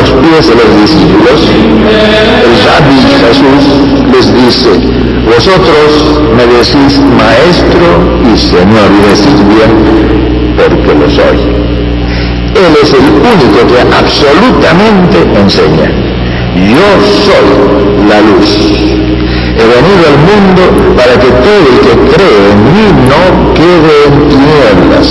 los pies de los discípulos, el rabbi Jesús les dice, vosotros me decís maestro y señor, y decís bien, porque lo soy. Él es el único que absolutamente enseña. Yo soy la luz. He venido al mundo para que todo el que cree en mí no quede en tinieblas.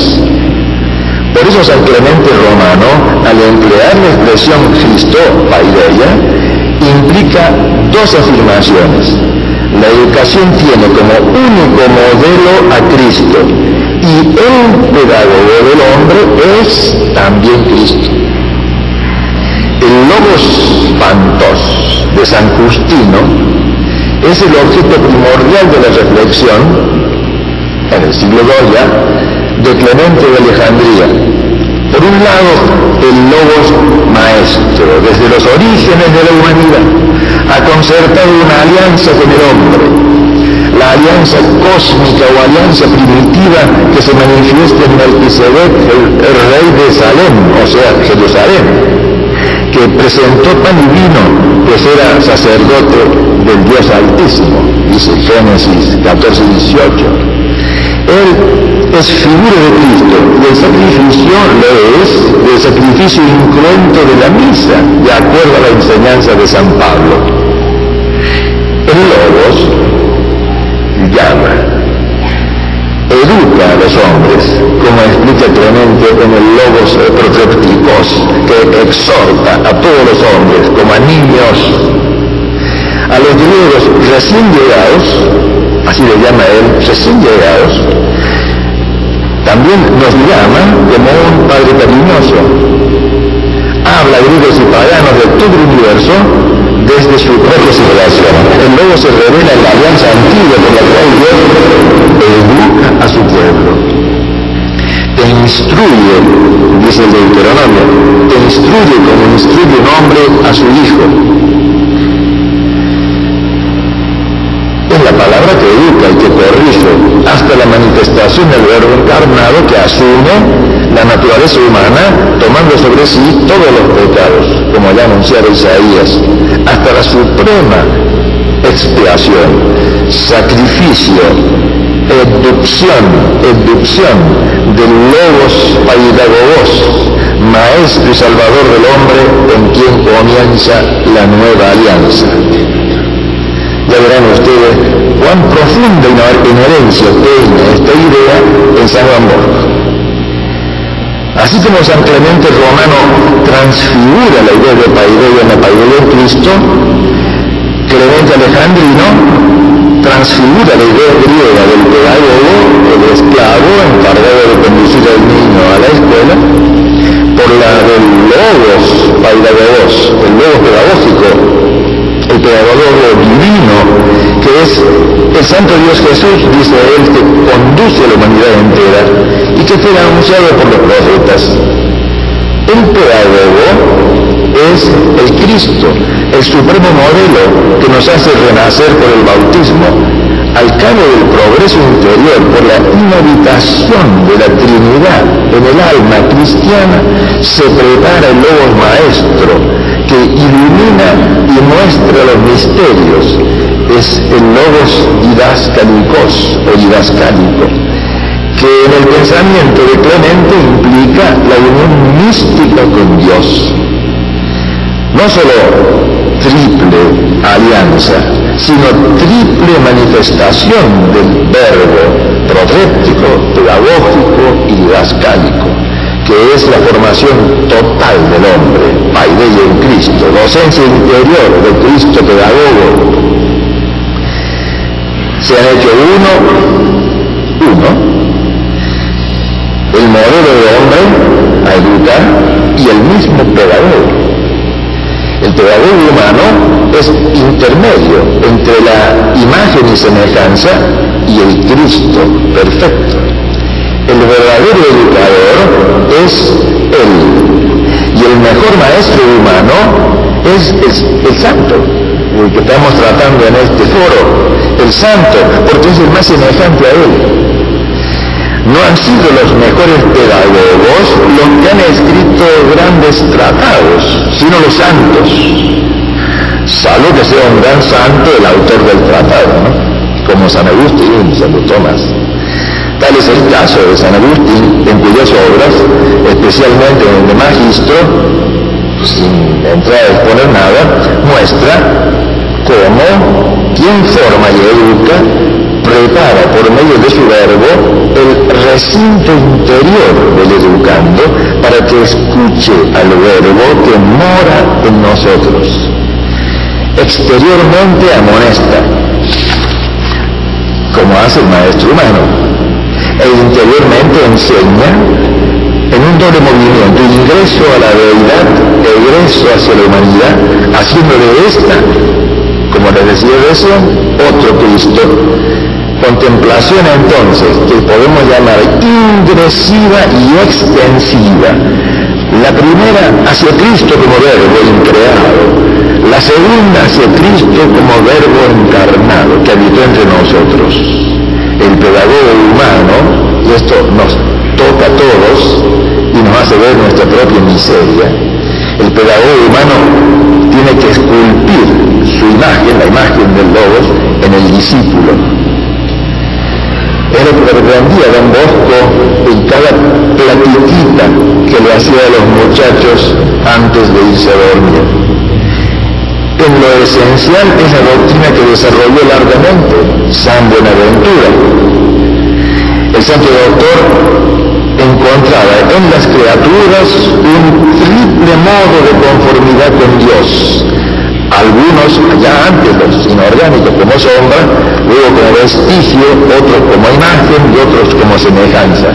Por eso San Clemente Romano, al emplear la expresión Cristo paideia, implica dos afirmaciones. La educación tiene como único modelo a Cristo y el pedagogo del hombre es también Cristo. El logos pantos de San Justino es el objeto primordial de la reflexión, en el siglo II de Clemente de Alejandría. Por un lado, el logos maestro, desde los orígenes de la humanidad, ha concertado una alianza con el hombre, la alianza cósmica o alianza primitiva que se manifiesta en Melquisedec, el, el rey de Salem, o sea, Jerusalén, que presentó pan y vino, pues era sacerdote del Dios Altísimo, dice Génesis 14, 18. Él es figura de Cristo y el sacrificio lo es el sacrificio incruento de la misa, de acuerdo a la enseñanza de San Pablo. El Logos llama, educa a los hombres, como explica Clemente en el Logos Protrepticos, que exhorta a todos los hombres como a niños, a los griegos recién llegados, así le llama él, recién llegados, también nos llama como un padre cariñoso. Habla griegos y paganos de todo el universo desde su propia situación. El lobo se revela en la alianza antigua con la cual Dios educa a su pueblo. Te instruye, dice el Deuteronomio, te instruye como instruye un hombre a su hijo. Es la palabra que educa y que corrige hasta la manifestación del verbo encarnado que asume la naturaleza humana tomando sobre sí todos los pecados, como ya anunciaba Isaías, hasta la suprema expiación, sacrificio, educción, educción del logos paidagogos, maestro y salvador del hombre en quien comienza la nueva alianza. Verán ustedes cuán profunda inherencia tiene esta idea en San Juan Bosco. Así como San Clemente Romano transfigura la idea de paideia en la paideia en Cristo, Clemente Alejandrino transfigura la idea griega del pedagogo, el esclavo encargado de conducir al niño a la escuela, por la del logos el logos pedagógico, el pedagogo divino, que es el Santo Dios Jesús, dice él, que conduce a la humanidad entera y que fue anunciado por los profetas. El pedagogo es el Cristo, el supremo modelo que nos hace renacer por el bautismo al cabo del progreso interior, por la inhabitación de la Trinidad en el alma cristiana, se prepara el Logos Maestro que ilumina y muestra los misterios. Es el Logos didascalicos o didascálico, que en el pensamiento de Clemente implica la unión mística con Dios. No solo triple alianza, sino triple manifestación del verbo protéptico, pedagógico y didascálico, que es la formación total del hombre, paideia en Cristo, docencia interior de Cristo pedagogo. Se han hecho uno, uno, el modelo de hombre a educar y el mismo pedagogo. El pedagogo humano es intermedio entre la imagen y semejanza y el Cristo perfecto. El verdadero educador es Él. Y el mejor maestro humano es, el santo, el que estamos tratando en este foro, el santo, porque es el más semejante a Él no han sido los mejores pedagogos los que han escrito grandes tratados, sino los santos. Salvo que sea un gran santo el autor del tratado, ¿no? como San Agustín Santo Tomás. Tal es el caso de San Agustín, en cuyas obras, especialmente en el de Magistro, sin entrar a exponer nada, muestra cómo quien forma y educa prepara por medio de su verbo el recinto interior del educando para que escuche al verbo que mora en nosotros. Exteriormente amonesta, como hace el maestro humano, e interiormente enseña en un doble movimiento, ingreso a la deidad, egreso hacia la humanidad, haciendo de esta, como les decía recién, otro Cristo, Contemplación entonces, que podemos llamar ingresiva y extensiva. La primera hacia Cristo como verbo increado, la segunda hacia Cristo como verbo encarnado que habitó entre nosotros. El pedagogo humano, y esto nos toca a todos y nos hace ver nuestra propia miseria, el pedagogo humano tiene que esculpir su imagen, la imagen del Logos, en el discípulo era que reprendía Don Bosco en cada platiquita que le hacía a los muchachos antes de irse a dormir. En lo esencial es la doctrina que desarrolló largamente San Buenaventura. El santo doctor encontraba en las criaturas un triple modo de conformidad con Dios, algunos ya antes los inorgánicos como sombra, luego como vestigio, otros como imagen y otros como semejanza.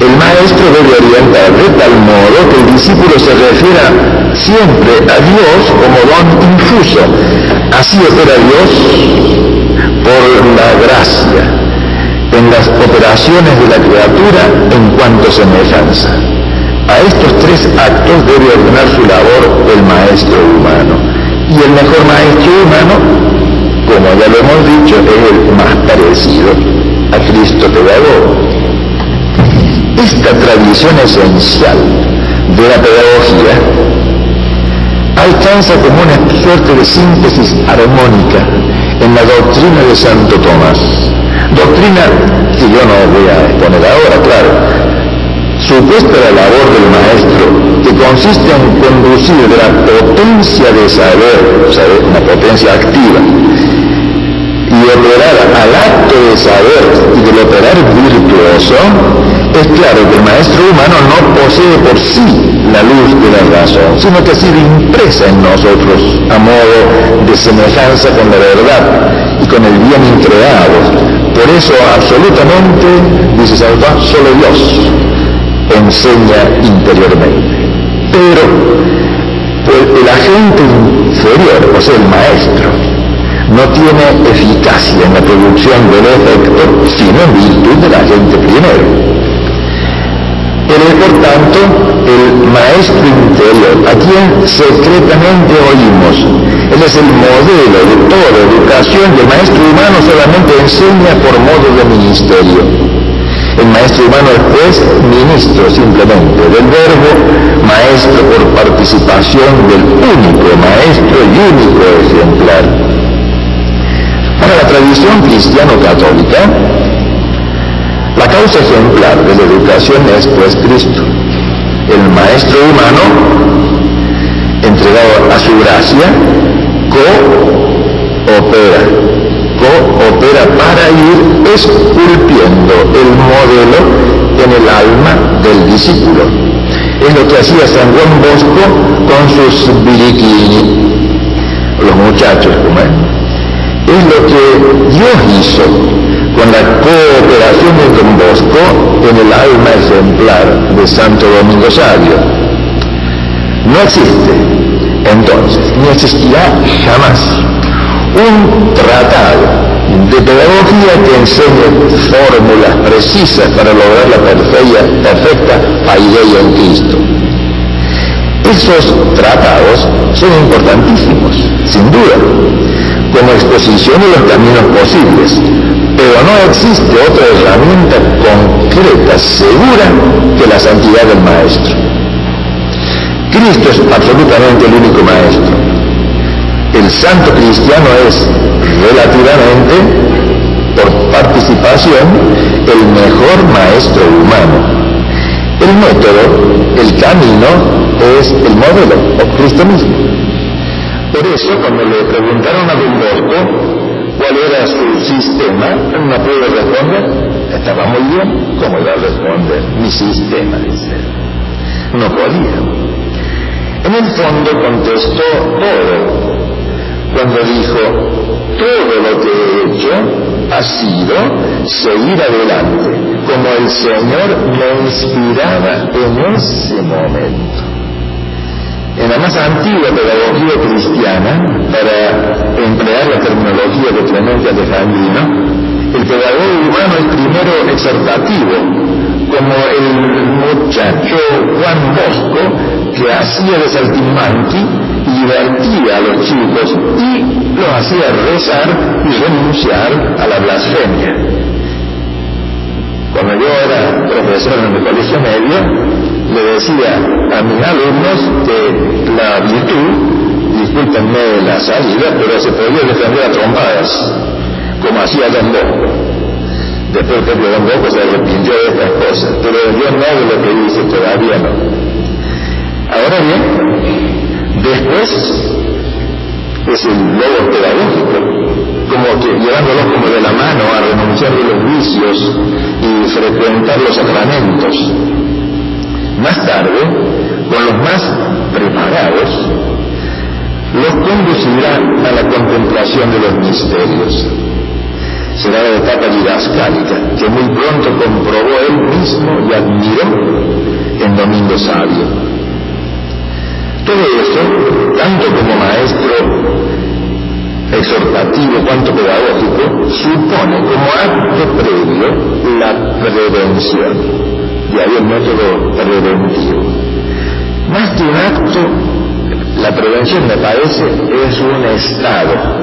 El maestro debe orientar de tal modo que el discípulo se refiera siempre a Dios como don infuso. Así opera Dios por la gracia en las operaciones de la criatura en cuanto semejanza. A estos tres actos debe ordenar su labor el maestro humano. Y el mejor maestro humano, como ya lo hemos dicho, es el más parecido a Cristo pedagogo. Esta tradición esencial de la pedagogía alcanza como una suerte de síntesis armónica en la doctrina de Santo Tomás. Doctrina que yo no voy a exponer ahora, claro, supuesta la labor del maestro, que consiste en conducir de la potencia de saber, sea, una potencia activa, y operar al acto de saber y del operar virtuoso, es claro que el maestro humano no posee por sí la luz de la razón, sino que ha sido impresa en nosotros a modo de semejanza con la verdad y con el bien increado. Por eso absolutamente, dice San Juan, solo Dios enseña interiormente. Pero pues, el agente inferior, o sea, el maestro, no tiene eficacia en la producción del efecto, sino en virtud del agente primero. Es, por tanto, el maestro interior, a quien secretamente oímos. Él es el modelo de toda educación el maestro humano solamente enseña por modo de ministerio. El maestro humano es ministro simplemente del verbo, maestro por participación del único maestro y único ejemplar. Para la tradición cristiano-católica, la causa ejemplar de la educación es pues Cristo, el maestro humano entregado a su gracia, coopera opera para ir esculpiendo el modelo en el alma del discípulo. Es lo que hacía San Juan Bosco con sus biriquini, los muchachos, como es. Es lo que Dios hizo con la cooperación de Don Bosco en el alma ejemplar de Santo Domingo Sabio. No existe entonces, ni existirá jamás un tratado de pedagogía que enseñe fórmulas precisas para lograr la perfecta, perfecta paideia en Cristo. Esos tratados son importantísimos, sin duda, como exposición de los caminos posibles, pero no existe otra herramienta concreta, segura, que la santidad del Maestro. Cristo es absolutamente el único Maestro. El santo cristiano es relativamente, por participación, el mejor maestro humano. El método, el camino, es el modelo, o Cristo mismo. Por eso, cuando le preguntaron a Bosco cuál era su sistema, no pudo responder. Estaba muy bien, ¿cómo iba a responder? Mi sistema, dice. No podía. En el fondo contestó todo cuando dijo, todo lo que he hecho ha sido seguir adelante, como el Señor me inspiraba en ese momento. En la más antigua pedagogía cristiana, para emplear la terminología de Clemente Alejandrino, el pedagogo humano es primero exhortativo, como el muchacho Juan Bosco que hacía de saltimbanqui divertía a los chicos y los hacía rezar y renunciar a la blasfemia. Cuando yo era profesor en el colegio medio, le decía a mis alumnos que la virtud, discúlpenme la salida, pero se podía defender a trompadas, como hacía Don Bosco. Después que Don Bosco se arrepintió de estas cosas, pero yo no de lo que dice, todavía no. Ahora bien, Después es el lobo pedagógico, como que llevándolos como de la mano a renunciar de los vicios y frecuentar los sacramentos. Más tarde, con los más preparados, los conducirá a la contemplación de los misterios. Será la etapa didascálica que muy pronto comprobó él mismo y admiró en Domingo Sabio. Todo esto, tanto como maestro exhortativo cuanto pedagógico, supone como acto previo la prevención. Y ahí el método preventivo. Más que un acto, la prevención me parece es un estado.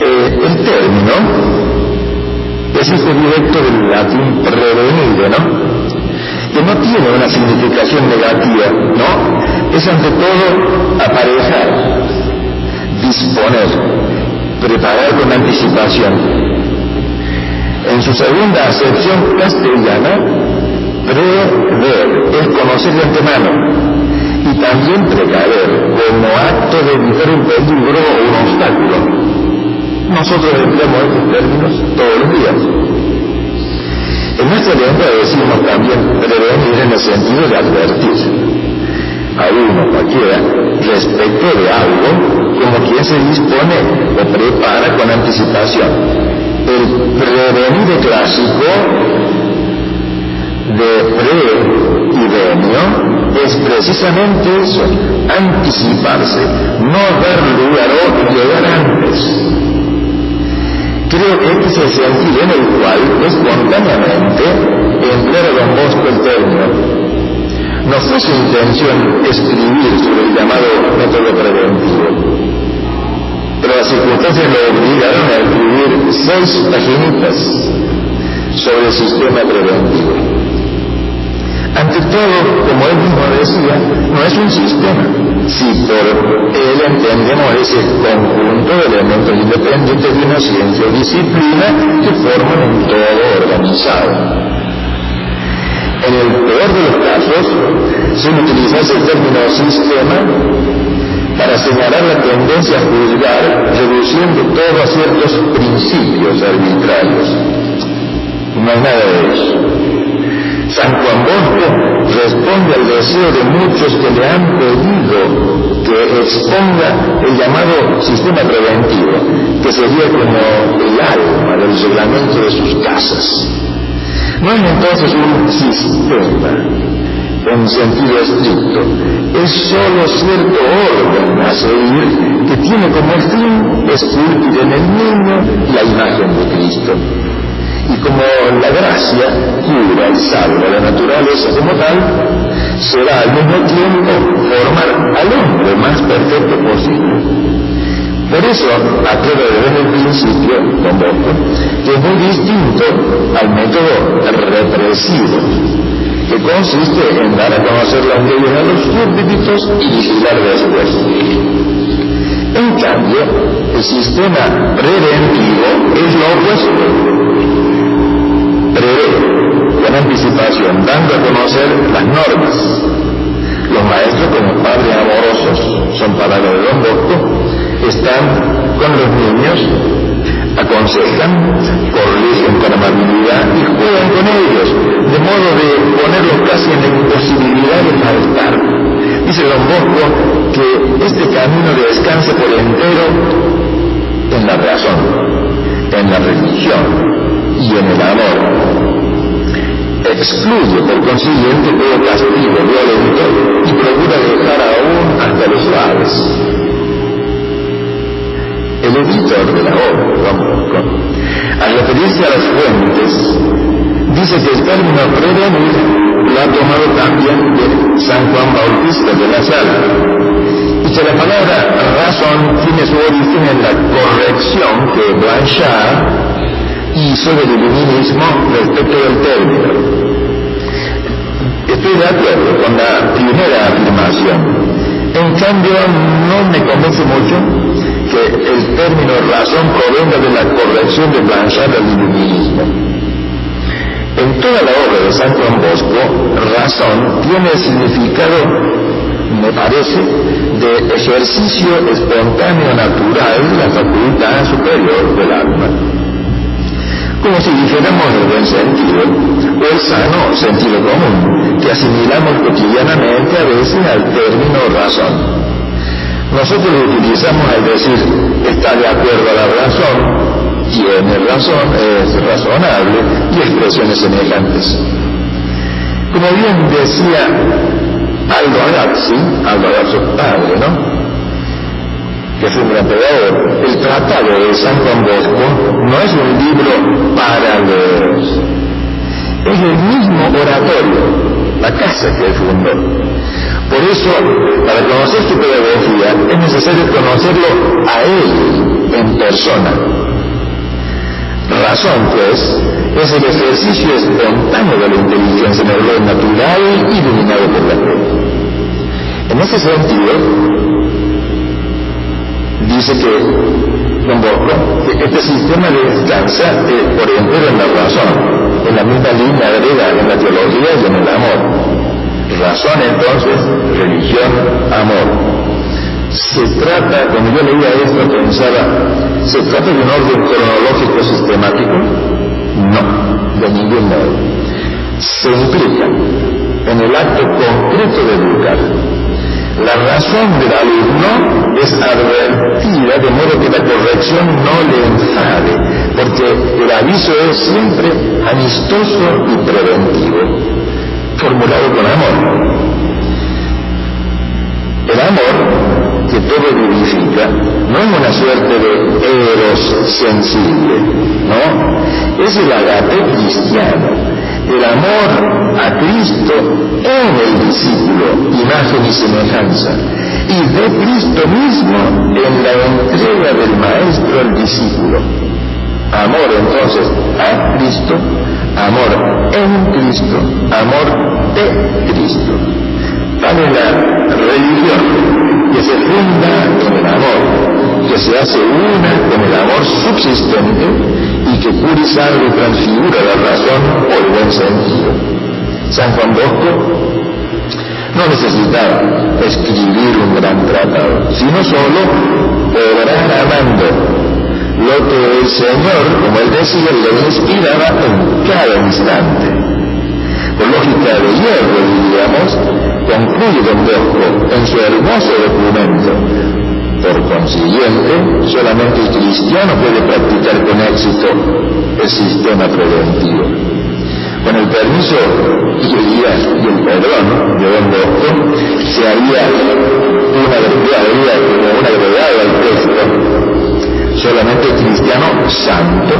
Eh, el término es este directo del latín prevenido, ¿no? que no tiene una significación negativa, ¿no? Es ante todo aparejar, disponer, preparar con anticipación. En su segunda acepción castellana, prever es conocer de antemano y también precaver como acto de evitar un peligro o un obstáculo. Nosotros empleamos estos términos todos los días. En nuestra lengua decimos también prevenir en el sentido de advertir a uno cualquiera respecto de algo como quien se dispone o prepara con anticipación. El prevenir clásico de pre y venio es precisamente eso, anticiparse, no dar lugar o llegar antes. Creo que este es el sentido en el cual espontáneamente Don Bosco el término. No fue su intención escribir sobre el llamado método preventivo, pero las circunstancias lo obligaron a escribir seis paginitas sobre el sistema preventivo. Ante todo, como él mismo decía, no es un sistema, si por él entendemos ese conjunto de elementos independientes de una ciencia o disciplina que forman un todo organizado. En el peor de los casos, se utiliza ese término sistema para señalar la tendencia a juzgar, reduciendo todo a ciertos principios arbitrarios. No hay nada de eso. San Juan Bosco responde al deseo de muchos que le han pedido que exponga el llamado sistema preventivo, que sería como el alma del reglamento de sus casas. No es entonces un sistema, en sentido estricto. Es sólo cierto orden a seguir que tiene como fin esculpir en el niño la imagen de Cristo. Y como la gracia cura y salva la naturaleza como tal, será al mismo tiempo formar al hombre más perfecto posible. Por eso, aclaro desde el principio, don Bosco, que es muy distinto al método represivo, que consiste en dar a conocer las leyes a los súbditos y vigilar después. En cambio, el sistema preventivo es lo opuesto. Prevé con anticipación, dando a conocer las normas. Los maestros, como padres amorosos, son palabras de Don Bosco, están con los niños, aconsejan, corrigen con amabilidad y juegan con ellos, de modo de ponerlos casi en la imposibilidad de faltar. Dice Don Bosco que este camino descansa por entero en la razón, en la religión y en el amor. Excluye por consiguiente todo castigo violento y procura dejar aún hasta los suaves el editor de la obra, al referirse a las fuentes, dice que el término prevenir lo ha tomado también de San Juan Bautista de la Sala, la palabra razón tiene su origen en la corrección que Blanchard hizo del iluminismo respecto del término. Estoy de acuerdo con la primera afirmación. En cambio, no me convence mucho que el término razón provenga de la corrección de Blanchard del iluminismo. En toda la obra de San Juan Bosco, razón tiene el significado, me parece, de ejercicio espontáneo natural de la facultad superior del alma. Como si dijéramos el buen sentido, o el sano sentido común, que asimilamos cotidianamente a veces al término razón. Nosotros lo utilizamos al decir está de acuerdo a la razón, tiene razón, es razonable y expresiones semejantes. Como bien decía Aldo Agazzi, Aldo Agazzi padre, ¿no? que es un gran el Tratado de San Juan no es un libro para leer, es el mismo oratorio, la casa que él fundó. Por eso, para conocer su pedagogía, es necesario conocerlo a él en persona. Razón, pues, es el ejercicio espontáneo de la inteligencia en el orden natural y dominado por la fe. En ese sentido, dice que este sistema descansa eh, por entero en la razón, en la misma línea agrega en la teología y en el amor. Razón entonces, religión, amor. Se trata, cuando yo leía esto pensaba, ¿se trata de un orden cronológico sistemático? No, de ningún modo. Se implica en el acto concreto de educar. La razón del alumno es advertida de modo que la corrección no le enfade, porque el aviso es siempre amistoso y preventivo formulado con amor. El amor, que todo vivifica, no es una suerte de eros sensible, no, es el agape cristiano, el amor a Cristo en el discípulo, imagen y semejanza, y de Cristo mismo en la entrega del Maestro al discípulo. Amor entonces a Cristo. Amor en Cristo, amor de Cristo. Tal es la religión que se funda en el amor, que se hace una con el amor subsistente y que salve transfigura la razón o el buen sentido. San Juan Bosco no necesitaba escribir un gran tratado, sino solo obrar amando lo que el Señor, como él decía, le inspiraba en cada instante. Por lógica de hierro, diríamos, concluye Don Bosco en su hermoso documento. Por consiguiente, solamente el cristiano puede practicar con éxito el sistema preventivo. Con el permiso y el, y el perdón, se haría una habría como un agregado al texto, solamente el cristiano santo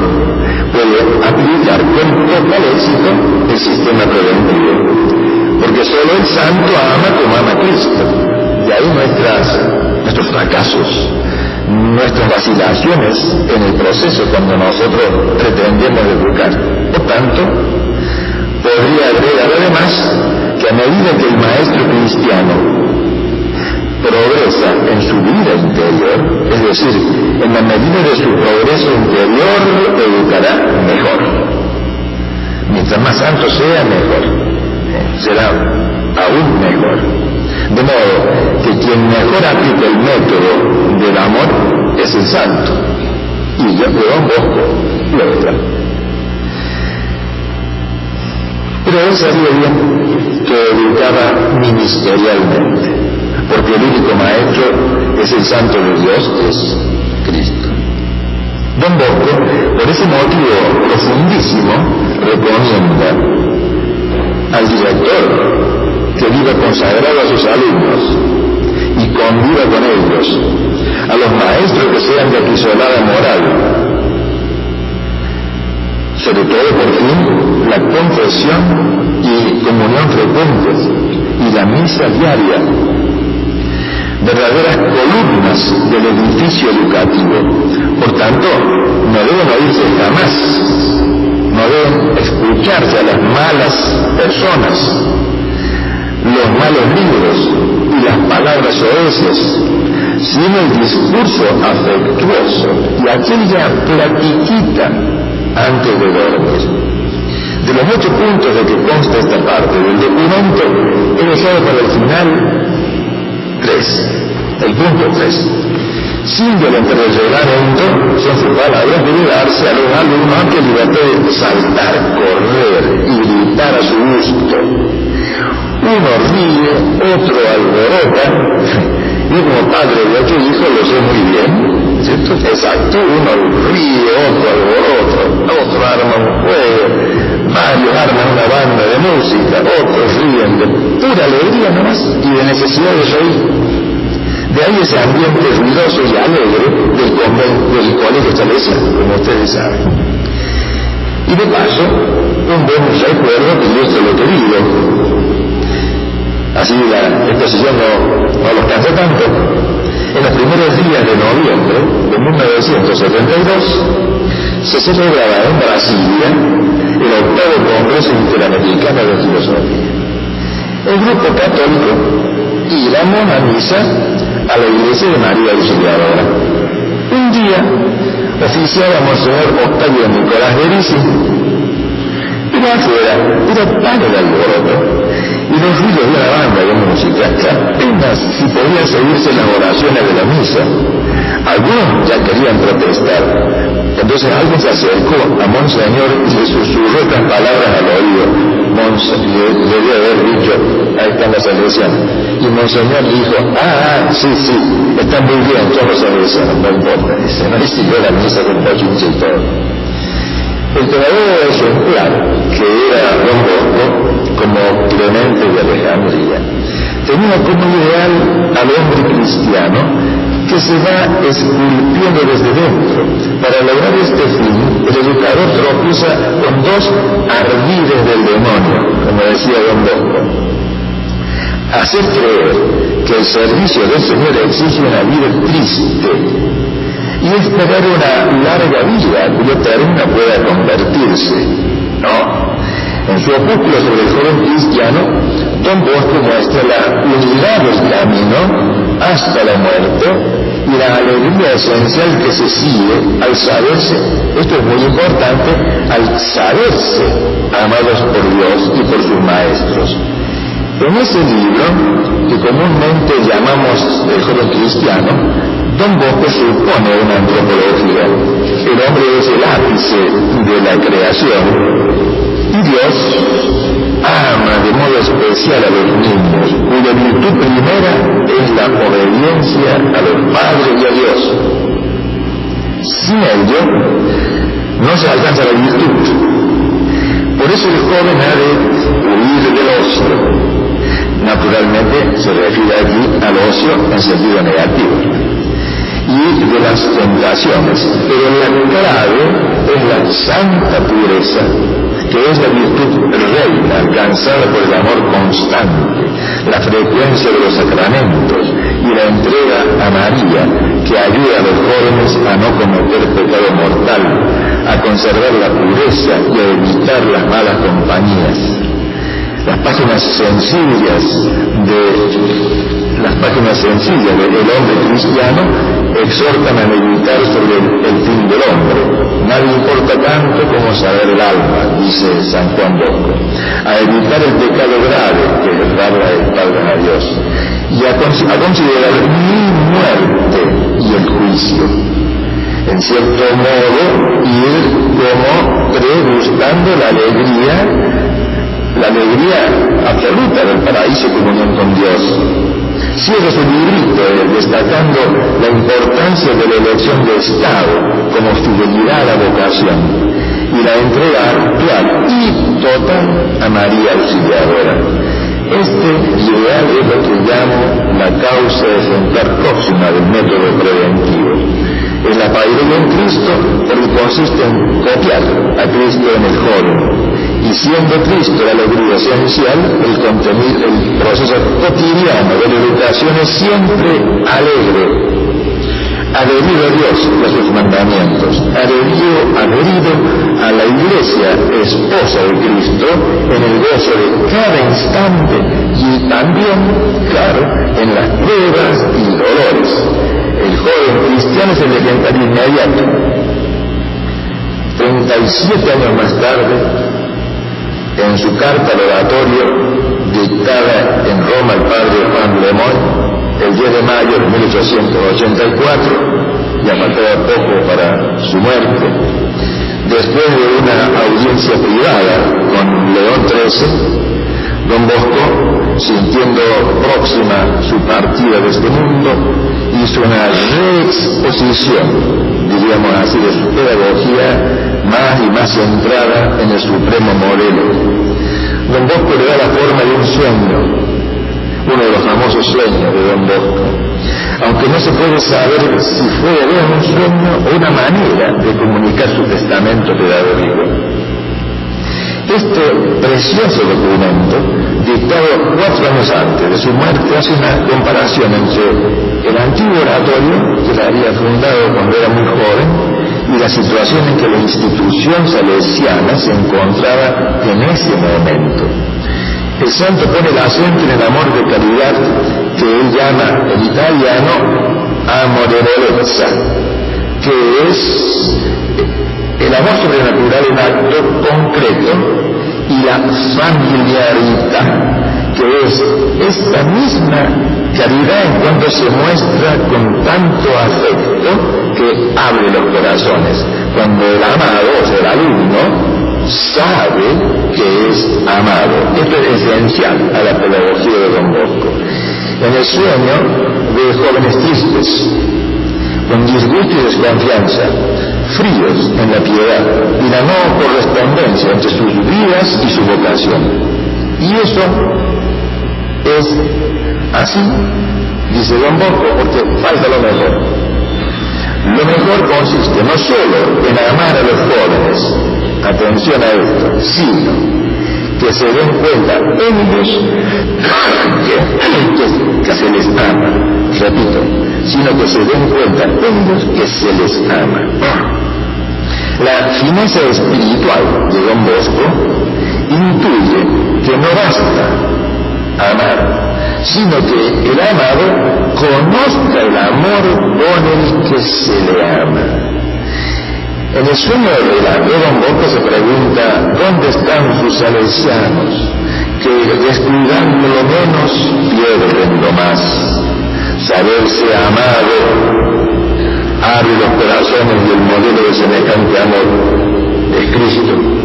puede aplicar con total éxito el sistema preventivo. Porque solo el santo ama como ama Cristo. Y ahí nuestras, nuestros fracasos, nuestras vacilaciones en el proceso cuando nosotros pretendemos educar. Por tanto, podría agregar además que a medida que el maestro cristiano progresa en su vida interior, es decir, en la medida de su progreso interior, educará mejor. Mientras más santo sea, mejor. Será aún mejor. De modo que quien mejor aplica el método del amor es el santo. Y yo de Don Bosco lo está. Pero él sabía bien que educaba ministerialmente, porque el único maestro es el santo de Dios, es Cristo. Don Bosco, por ese motivo profundísimo, recomienda al director que viva consagrado a sus alumnos y conviva con ellos, a los maestros que sean de acrisolada moral, sobre todo por fin la confesión y comunión frecuentes y la misa diaria, verdaderas columnas del edificio educativo. Por tanto, no deben oírse jamás, no deben escucharse a las malas personas, los malos libros y las palabras oeces, sino el discurso afectuoso y aquella platiquita antes de dormir. De los ocho puntos de que consta esta parte del documento, he dejado para el final tres. El punto tres. Simplemente el reglamento sus palabras de darse a los alumnos que libertad de saltar, correr y gritar a su gusto. Uno ríe, otro alborota, y como padre de ocho hijos lo sé muy bien, ¿cierto? Exacto, uno ríe, otro alboroto, otro arma un juego, varios arman una banda de música, otros ríen de pura alegría nomás y de necesidad de reír. De ahí ese ambiente ruidoso y alegre del, del colegio establecido, como ustedes saben. Y de paso, un buen recuerdo que yo se lo querido, Así la exposición no, no los cansa tanto. En los primeros días de noviembre de 1972 se celebraba en Brasilia el octavo Congreso Interamericano de Filosofía. El grupo católico iba a misa a la iglesia de María Auxiliadora. Un día oficiaba Monseñor Octavio Nicolás Berici, pero afuera era tal el alboroto y los ruidos de la banda de música que apenas si podían seguirse las oraciones de la misa. Algunos ya querían protestar. Entonces alguien se acercó a Monseñor y le susurró estas palabras al oído. Monseñor, le haber dicho, ahí están las salesianas. Y Monseñor dijo, ah, ah, sí, sí, están muy bien todos los salesianos, no importa. Dice, no, y siguió la misa con pochinche y. El verdadero ejemplar, que era Don Bosco, como Clemente de Alejandría, tenía como ideal al hombre cristiano que se va esculpiendo desde dentro. Para lograr este fin, el educador tropieza con dos ardides del demonio, como decía Don Bosco. Hacer creer que el servicio del Señor exige una vida triste y esperar una larga vida cuyo término pueda convertirse. No, en su opúsculo sobre el joven cristiano, Don Bosco muestra la unidad del camino hasta la muerte y la alegría esencial que se sigue al saberse, esto es muy importante, al saberse amados por Dios y por sus maestros. En ese libro, que comúnmente llamamos el joven cristiano, Don Bosco supone una antropología. El hombre es el ápice de la creación y Dios ama de modo especial a los niños, cuya virtud primera es la obediencia a los padres y a Dios. Sin ello, no se alcanza la virtud. Por eso el joven ha de huir del ocio, Naturalmente se refiere aquí al ocio en sentido negativo y de las tentaciones, pero la clave es la santa pureza, que es la virtud reina alcanzada por el amor constante, la frecuencia de los sacramentos y la entrega a María, que ayuda a los jóvenes a no cometer pecado mortal, a conservar la pureza y a evitar las malas compañías. Las páginas sencillas de las páginas sencillas del hombre cristiano exhortan a meditar sobre el, fin del hombre. Nadie importa tanto como saber el alma, dice San Juan Bosco, a evitar el pecado grave que le darle el Padre a Dios y a, considerar mi muerte y el juicio. En cierto modo, ir como pregustando la alegría la alegría absoluta del paraíso y comunión con Dios. Cierra su librito destacando la importancia de la elección de Estado como fidelidad a la vocación y la entrega actual y total a María Auxiliadora. Este ideal es lo que llamo la causa ejemplar próxima del método preventivo. Es la paridad en Cristo porque consiste en copiar a Cristo en el joven, y siendo Cristo la alegría esencial, el contenido, el proceso cotidiano de la educación es siempre alegre, adherido a Dios a sus mandamientos, adherido, adherido a la iglesia, esposa de Cristo, en el gozo de cada instante y también, claro, en las pruebas y dolores. El joven cristiano es el ejemplar inmediato. 37 años más tarde, en su carta al oratorio dictada en Roma el padre Juan Lemón el 10 de mayo de 1884, ya faltaba poco para su muerte, después de una audiencia privada con León XIII, don Bosco, sintiendo próxima su partida de este mundo, hizo una reexposición, diríamos así, de su pedagogía más y más centrada en el supremo modelo. Don Bosco le da la forma de un sueño, uno de los famosos sueños de Don Bosco, aunque no se puede saber si fue un sueño o una manera de comunicar su testamento pedagógico. Este precioso documento, dictado cuatro años antes de su muerte, hace una comparación entre el antiguo oratorio que la había fundado cuando era muy joven y la situación en que la institución salesiana se encontraba en ese momento. El santo pone el acento en el amor de caridad que él llama en italiano amorevolezza, que es el amor sobrenatural en acto concreto y la familiaridad, que es esta misma caridad en cuanto se muestra con tanto afecto que abre los corazones. Cuando el amado, o sea, el alumno, sabe que es amado. Esto es esencial a la pedagogía de Don Bosco. En el sueño ve jóvenes tristes, con disgusto y desconfianza, fríos en la piedad y la no correspondencia entre sus vidas y su vocación. Y eso es así, dice Don Bosco, porque falta lo mejor. Lo mejor consiste no solo en amar a los jóvenes, atención a esto, sino que se den cuenta ellos que, que se les ama. Repito, sino que se den cuenta ellos que se les ama. La fineza espiritual de Don Bosco intuye que no basta amar sino que el amado conozca el amor con el que se le ama. En el sueño de la Don se pregunta, ¿dónde están sus salesianos? Que descuidando lo menos pierden lo más. Saberse amado abre los corazones y el modelo de semejante amor es Cristo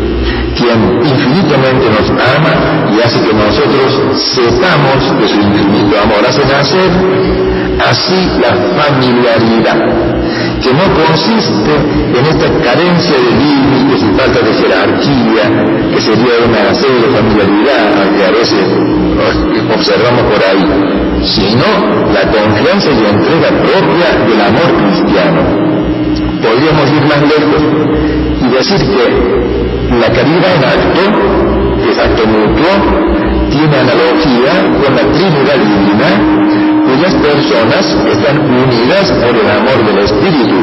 quien infinitamente nos ama y hace que nosotros sepamos de su infinito amor, hace nacer así la familiaridad que no consiste en esta carencia de límites y falta de jerarquía, que sería una serie de familiaridad que a veces observamos por ahí, sino la confianza y la entrega propia del amor cristiano. Podríamos ir más lejos y decir que la caridad en acto, es acto mutuo, tiene analogía con la Trinidad Divina cuyas personas están unidas por el amor del Espíritu.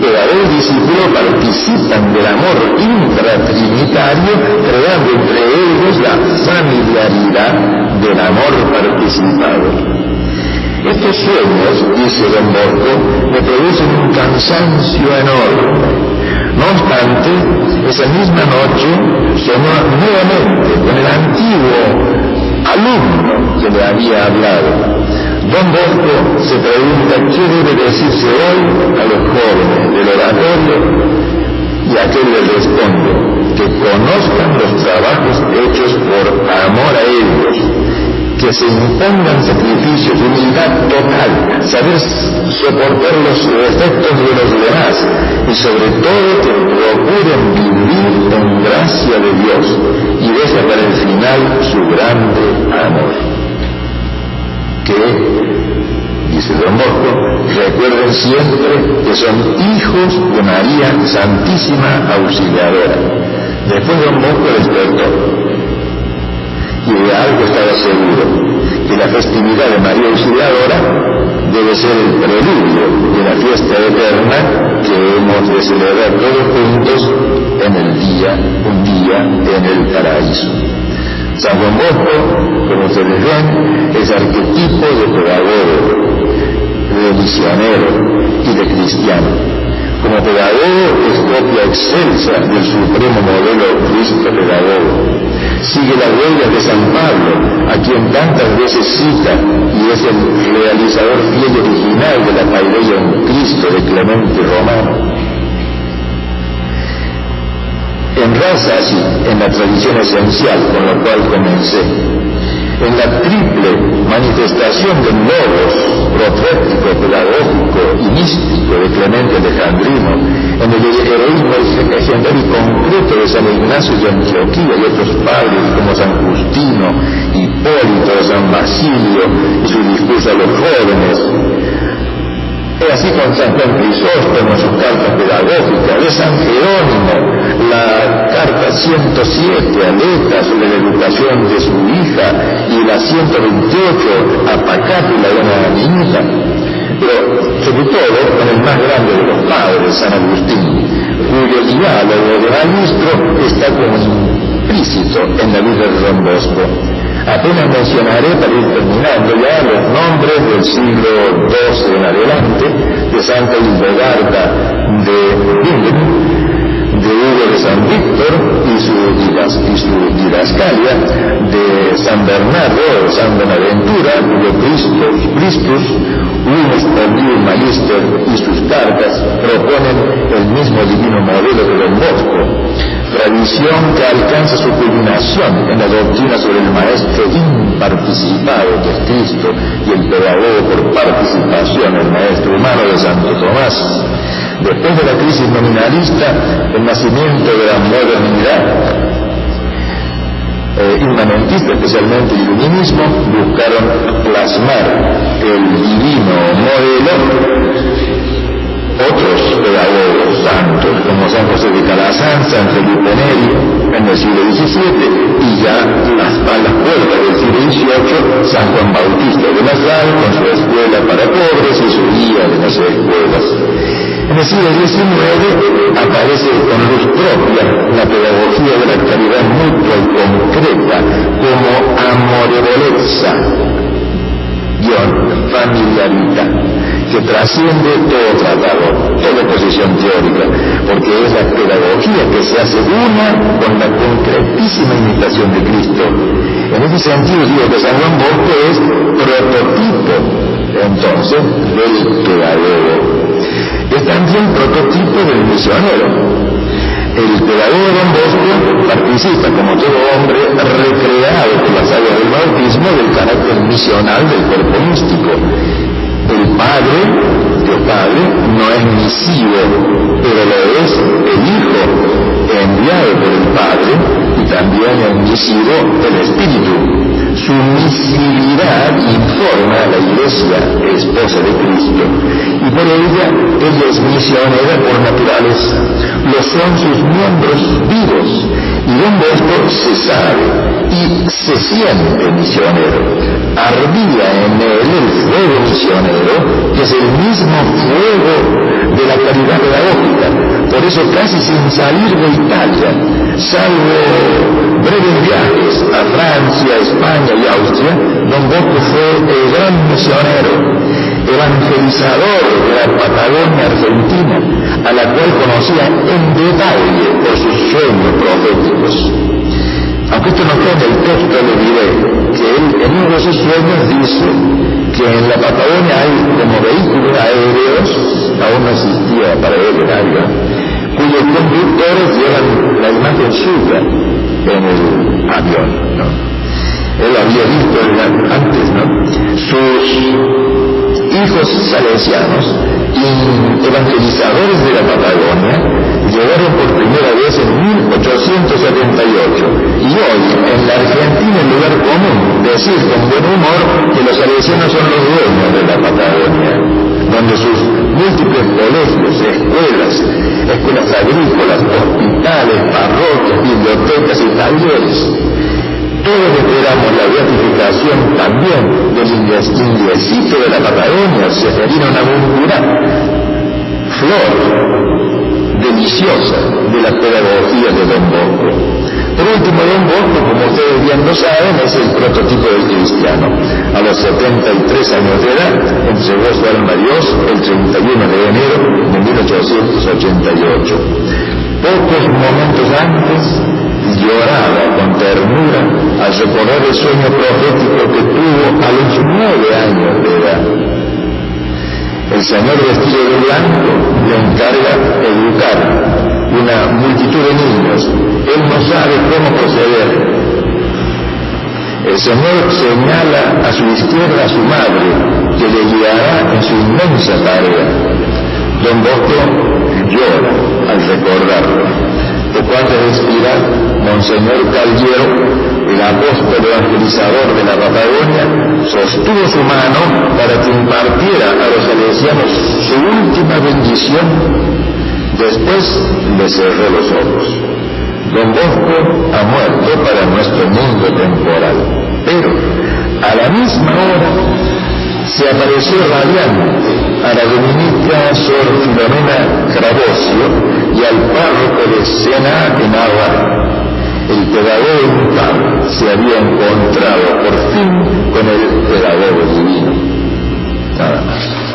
Pedagogos y discípulo participan del amor intratrinitario, creando entre ellos la familiaridad del amor participado. Estos sueños, dice Don Bosco, me producen un cansancio enorme. No obstante, esa misma noche sonó nuevamente con el antiguo alumno que le había hablado. Don Bosco se pregunta qué debe decirse hoy a los jóvenes del oratorio y aquel le responde que conozcan los trabajos hechos por amor a ellos, que se impongan sacrificios, humildad total, saber soportar los efectos de los demás y sobre todo que procuren vivir en gracia de Dios y deja para el final su grande amor que, dice Don Bosco, recuerden siempre que son hijos de María Santísima Auxiliadora. Después Don Bosco despertó y de algo estaba seguro, que la festividad de María Auxiliadora debe ser el preludio de la fiesta eterna que hemos de celebrar todos juntos en el día, un día en el paraíso. San Juan Bosco, como ustedes ven, es arquetipo de pedagogo, de misionero y de cristiano. Como pedagogo es copia excelsa del supremo modelo Cristo pedagogo. Sigue las huellas de San Pablo, a quien tantas veces cita y es el realizador fiel y original de la paideia en Cristo de Clemente Romano enraza así en la tradición esencial con la cual comencé, en la triple manifestación del logos profético, pedagógico y místico de Clemente Alejandrino, en el heroísmo ejemplar y concreto de San Ignacio de Antioquía y otros padres como San Justino, Hipólito, San Basilio y su discurso a los jóvenes, es así con San Juan Crisóstomo, su carta pedagógica, de San Jerónimo, la carta 107 a sobre la educación de su hija y la 128 a Pacátula de una niñita, pero sobre todo con el más grande de los padres, San Agustín, cuyo diálogo de maestro está como implícito en la vida de Don Bosco Apenas mencionaré para ir terminando ya los nombres del siglo XII en adelante de Santa Hildegarda de Bingen, de Hugo de San Víctor y su, y su didascalia, de San Bernardo o San Buenaventura, de Christus, Christus Unus Omnium Magister y sus cartas proponen el mismo divino modelo de Don Bosco tradición que alcanza su culminación en la doctrina sobre el maestro imparticipado que es Cristo y el pedagogo por participación, el maestro humano de Santo Tomás. Después de la crisis nominalista, el nacimiento de la modernidad eh, inmanentista, especialmente el iluminismo, buscaron plasmar el divino modelo otros pedagogos santos como San José de Calazán, San Felipe Neri en el siglo XVII y ya a las puertas del siglo XVIII San Juan Bautista de Salle con su escuela para pobres y su guía de las escuelas. En el siglo XIX aparece con luz propia la pedagogía de la caridad mutua y concreta como amorevolezza, guion, familiaridad que trasciende todo tratado, toda posición teórica, porque es la pedagogía que se hace una con la concretísima imitación de Cristo. En ese sentido digo que San Juan Bosco es prototipo, entonces, del pedagogo. Es también prototipo del misionero. El pedagogo Don Bosco participa, como todo hombre, recreado por las áreas del bautismo del carácter misional del cuerpo místico el Padre Dios Padre no es misivo, pero lo es el Hijo enviado por el Padre también el misivo el Espíritu. Su misividad informa a la Iglesia, esposa de Cristo, y por ella ella es misionera por naturaleza. Lo son sus miembros vivos, y donde esto se sabe y se siente misionero. Ardía en él el fuego misionero, que es el mismo fuego de la caridad pedagógica. Por eso casi sin salir de Italia, salvo breves viajes a Francia, España y Austria, don Bosco fue el gran misionero, evangelizador de la Patagonia Argentina, a la cual conocía en detalle por sus sueños proféticos. Aunque esto no está en el texto, le diré que él en uno de sus sueños dice que en la Patagonia hay como vehículos aéreos, aún no existía para él el avión, cuyos conductores llevan la imagen suya en el avión, ¿no? Él había visto antes, ¿no? Sus hijos salesianos y evangelizadores de la Patagonia llegaron por primera vez en 1878 y hoy en la Argentina es lugar común decir con buen humor que los salesianos son los dueños de la Patagonia, donde sus múltiples colegios, escuelas, escuelas agrícolas, hospitales, parroquias, bibliotecas y talleres. Todos esperamos la beatificación también del indiecito de la Patagonia, una cultura flor deliciosa de la pedagogía de Don Bosco. Por último, Don Bosco, como ustedes bien lo saben, es el prototipo del cristiano. A los 73 años de edad, entregó su alma a Dios el 31 de enero de 1888. Pocos momentos antes, lloraba con ternura al recordar el sueño profético que tuvo a los nueve años de edad. El Señor vestido de blanco le encarga educar una multitud de niños. Él no sabe cómo proceder. El Señor señala a su izquierda a su madre, que le guiará en su inmensa tarea. Don Bosco llora al recordarlo. Poco antes de expirar, Monseñor Caldiero, el apóstol evangelizador de la Patagonia, sostuvo su mano para que impartiera a los salesianos su última bendición Después le cerré los ojos. Don Bosco ha muerto para nuestro mundo temporal, pero a la misma hora se apareció radiante a la dominica Sor Filomena Cravosio y al párroco de Sena en Navarra. El pedagogo se había encontrado por fin con el pedagogo divino. Nada más.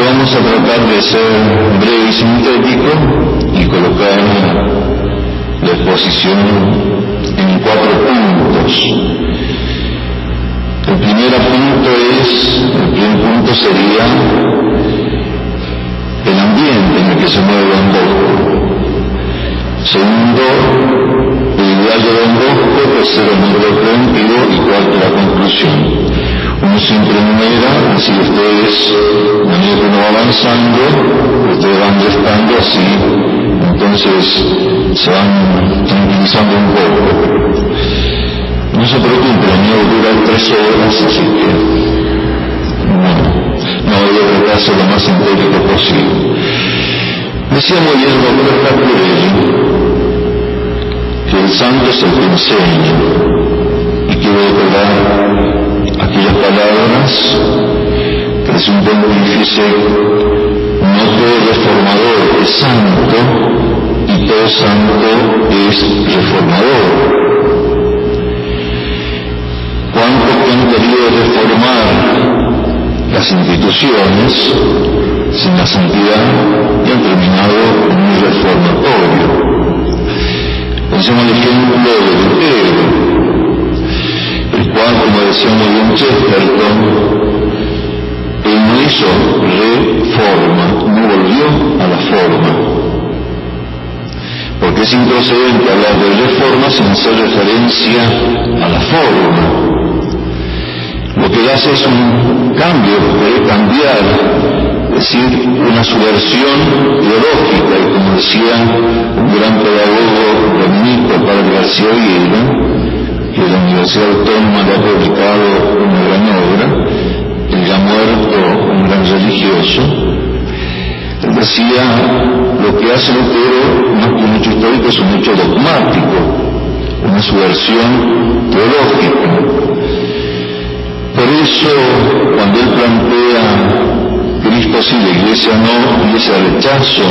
Vamos a tratar de ser breve y sintético y colocar la exposición en cuatro puntos. El primer punto es, el primer punto sería el ambiente en el que se mueve Bosco. Segundo, de Don Bosco, tercero, modelo preventivo y cuarto, la conclusión. Uno siempre enumera, así ustedes, a medida que va avanzando, ustedes van restando así, entonces se van tranquilizando un poco. No se preocupe, el mío dura tres horas, así que no, no voy a tratar de lo más sintético posible. Decía muy bien doctor Capurelli que el santo es el que enseña y quiero recordar aquellas palabras que es un pontífice no todo reformador es santo y todo santo es reformador cuántos que han querido reformar las instituciones sin la santidad y han terminado en un reformatorio. Pensemos el ejemplo de Lutero, el cual, como decía muy bien Chesterton, él no hizo reforma, no volvió a la forma. Porque es improcedente hablar de reforma sin hacer referencia a la forma. Lo que hace es un cambio, puede cambiar, es decir, una subversión ideológica, y como decía un gran pedagogo dominico, Padre García Oguera, que la Universidad Autónoma le ha publicado una gran obra, el ya muerto, un gran religioso, él decía, lo que hace Lutero, más que un hecho histórico, es un hecho dogmático, una subversión teológica, por eso, cuando él plantea sí, la iglesia no, y ese rechazo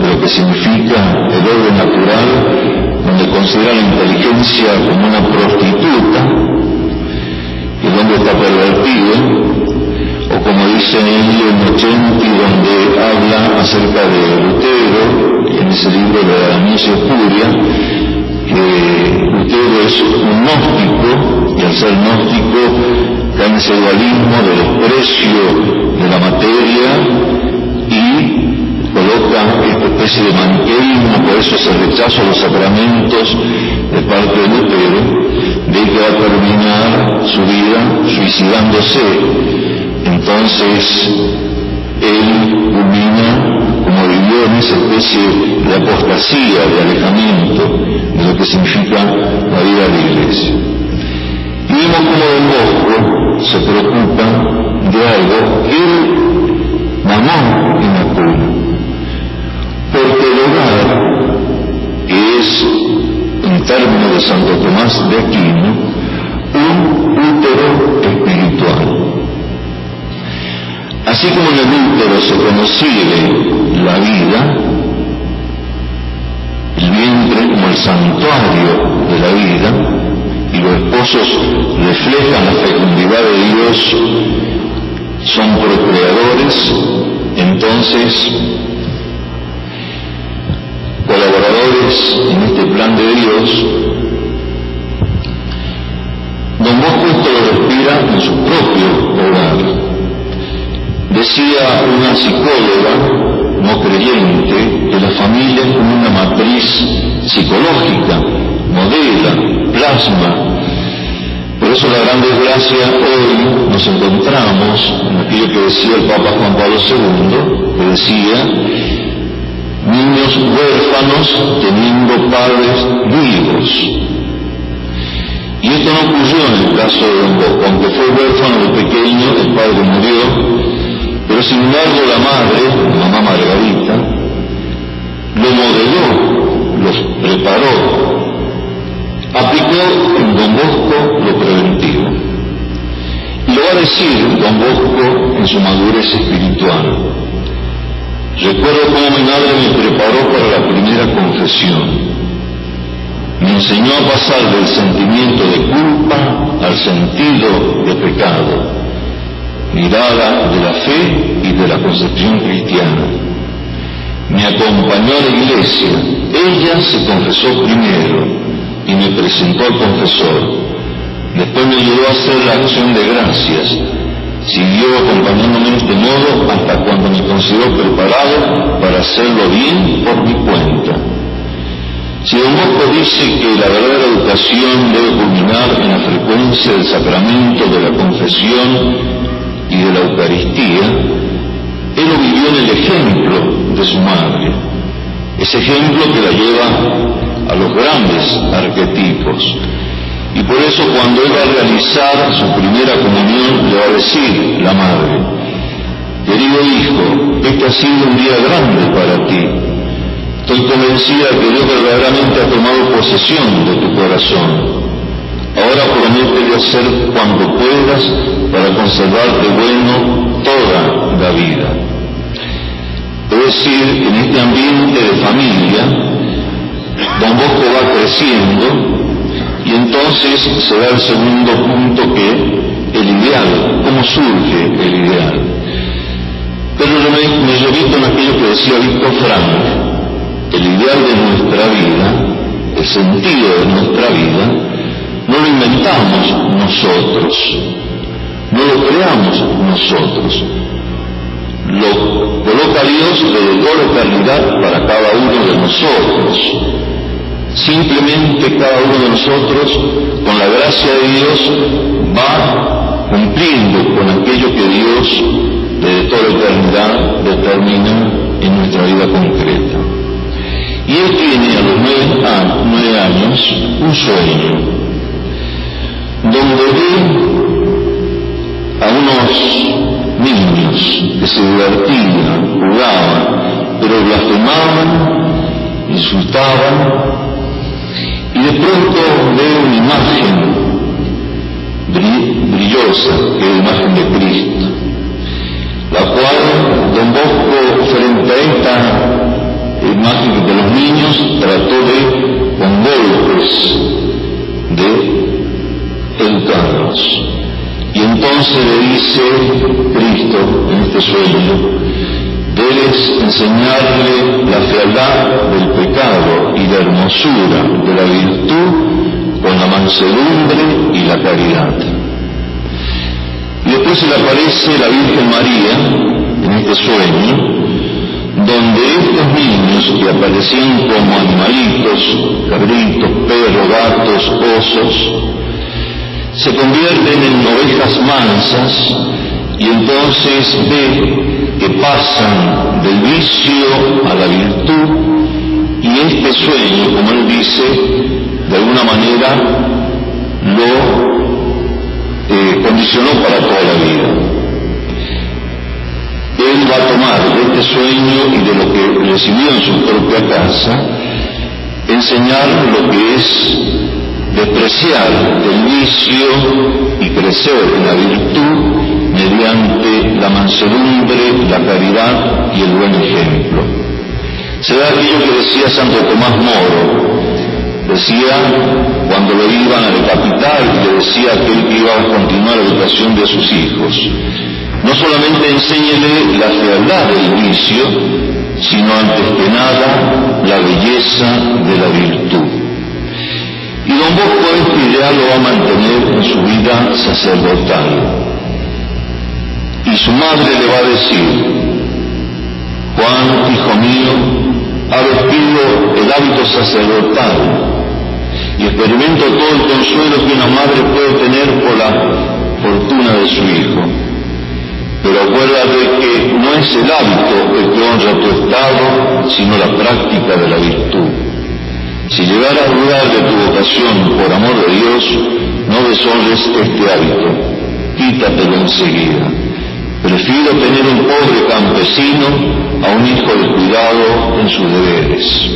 de lo que significa el orden natural, donde considera la inteligencia como una prostituta, y hombre está pervertido, o como dice en 80, donde habla acerca de Lutero, en ese libro de misa Furia, que Lutero es un gnóstico, y al ser gnóstico cae en ese dualismo del desprecio de la materia y coloca esta especie de maniqueísmo, por eso ese rechazo a los sacramentos de parte de Lutero, de que va a terminar su vida suicidándose. Entonces, él culmina como vivió en esa especie de apostasía, de alejamiento de lo que significa la vida de la iglesia. Y vemos como Don Bosco se preocupa de algo que él mamó en la cuna. Porque el hogar es, en términos de Santo Tomás de Aquino, un útero espiritual. Así como en el útero se concibe la vida, el vientre como el santuario de la vida, y los esposos reflejan la fecundidad de Dios, son procreadores, entonces colaboradores en este plan de Dios, Don Bosco esto lo respira en su propio hogar. Decía una psicóloga no creyente que la familia es como una matriz psicológica, modela, plasma. Por eso la gran desgracia hoy nos encontramos en aquello que decía el Papa Juan Pablo II, que decía, niños huérfanos teniendo padres vivos. Y esto no ocurrió en el caso de Don Bosco, aunque fue huérfano de pequeño, el padre murió, pero sin embargo la madre, la mamá Margarita, lo modeló, los preparó aplicó Don Bosco lo preventivo. Y lo va a decir Don Bosco en su madurez espiritual. Recuerdo cómo mi madre me preparó para la primera confesión. Me enseñó a pasar del sentimiento de culpa al sentido de pecado, mirada de la fe y de la concepción cristiana. Me acompañó a la iglesia. Ella se confesó primero y me presentó al confesor. Después me ayudó a hacer la acción de gracias. Siguió acompañándome en este modo hasta cuando me consideró preparado para hacerlo bien por mi cuenta. Si Don Bosco dice que la verdadera educación debe culminar en la frecuencia del sacramento de la confesión y de la Eucaristía, él lo vivió en el ejemplo de su madre, ese ejemplo que la lleva a los grandes arquetipos, y por eso cuando él va a realizar su primera comunión, le va a decir la madre, querido hijo, este ha sido un día grande para ti. Estoy convencida que Dios verdaderamente ha tomado posesión de tu corazón. Ahora promete de hacer cuando puedas para conservarte bueno toda la vida. Es decir, en este ambiente de familia, Don Bosco va creciendo y entonces se da el segundo punto que el ideal, cómo surge el ideal. Pero yo me, me con aquello que decía Víctor Frank, el ideal de nuestra vida, el sentido de nuestra vida, no lo inventamos nosotros, no lo creamos nosotros, lo coloca Dios de toda eternidad para cada uno de nosotros. Simplemente cada uno de nosotros, con la gracia de Dios, va cumpliendo con aquello que Dios de toda eternidad determina en nuestra vida concreta. Y él tiene a los nueve, años un sueño, donde ve a unos niños que se divertían, jugaban, pero blasfemaban, insultaban y de pronto veo una imagen brillosa, que es la imagen de Cristo, la cual Don Bosco frente a esta imagen de los niños trató de, con golpes, de educarlos. Y entonces le dice Cristo en este sueño, debes enseñarle la fealdad del pecado y la hermosura de la virtud con la mansedumbre y la caridad. Y después se le aparece la Virgen María en este sueño, donde estos niños que aparecían como animalitos, cabritos, perros, gatos, osos, se convierten en ovejas mansas y entonces ve que pasan del vicio a la virtud y este sueño, como él dice, de alguna manera lo eh, condicionó para toda la vida. Él va a tomar de este sueño y de lo que recibió en su propia casa, enseñar lo que es despreciar el vicio y crecer en la virtud mediante la mansedumbre, la caridad y el buen ejemplo. Será aquello que decía Santo Tomás Moro, decía cuando lo iban a decapitar le decía que él iba a continuar la educación de sus hijos. No solamente enséñele la fealdad del vicio, sino antes que nada la belleza de la virtud. Y don Bosco este ideal lo va a mantener en su vida sacerdotal. Y su madre le va a decir, Juan, hijo mío, ha vestido el hábito sacerdotal y experimento todo el consuelo que una madre puede tener por la fortuna de su hijo. Pero acuérdate que no es el hábito el que honra tu estado, sino la práctica de la virtud. Si llegara a dudar de tu vocación por amor de Dios, no deshonres este hábito, quítatelo enseguida. Prefiero tener un pobre campesino a un hijo descuidado en sus deberes.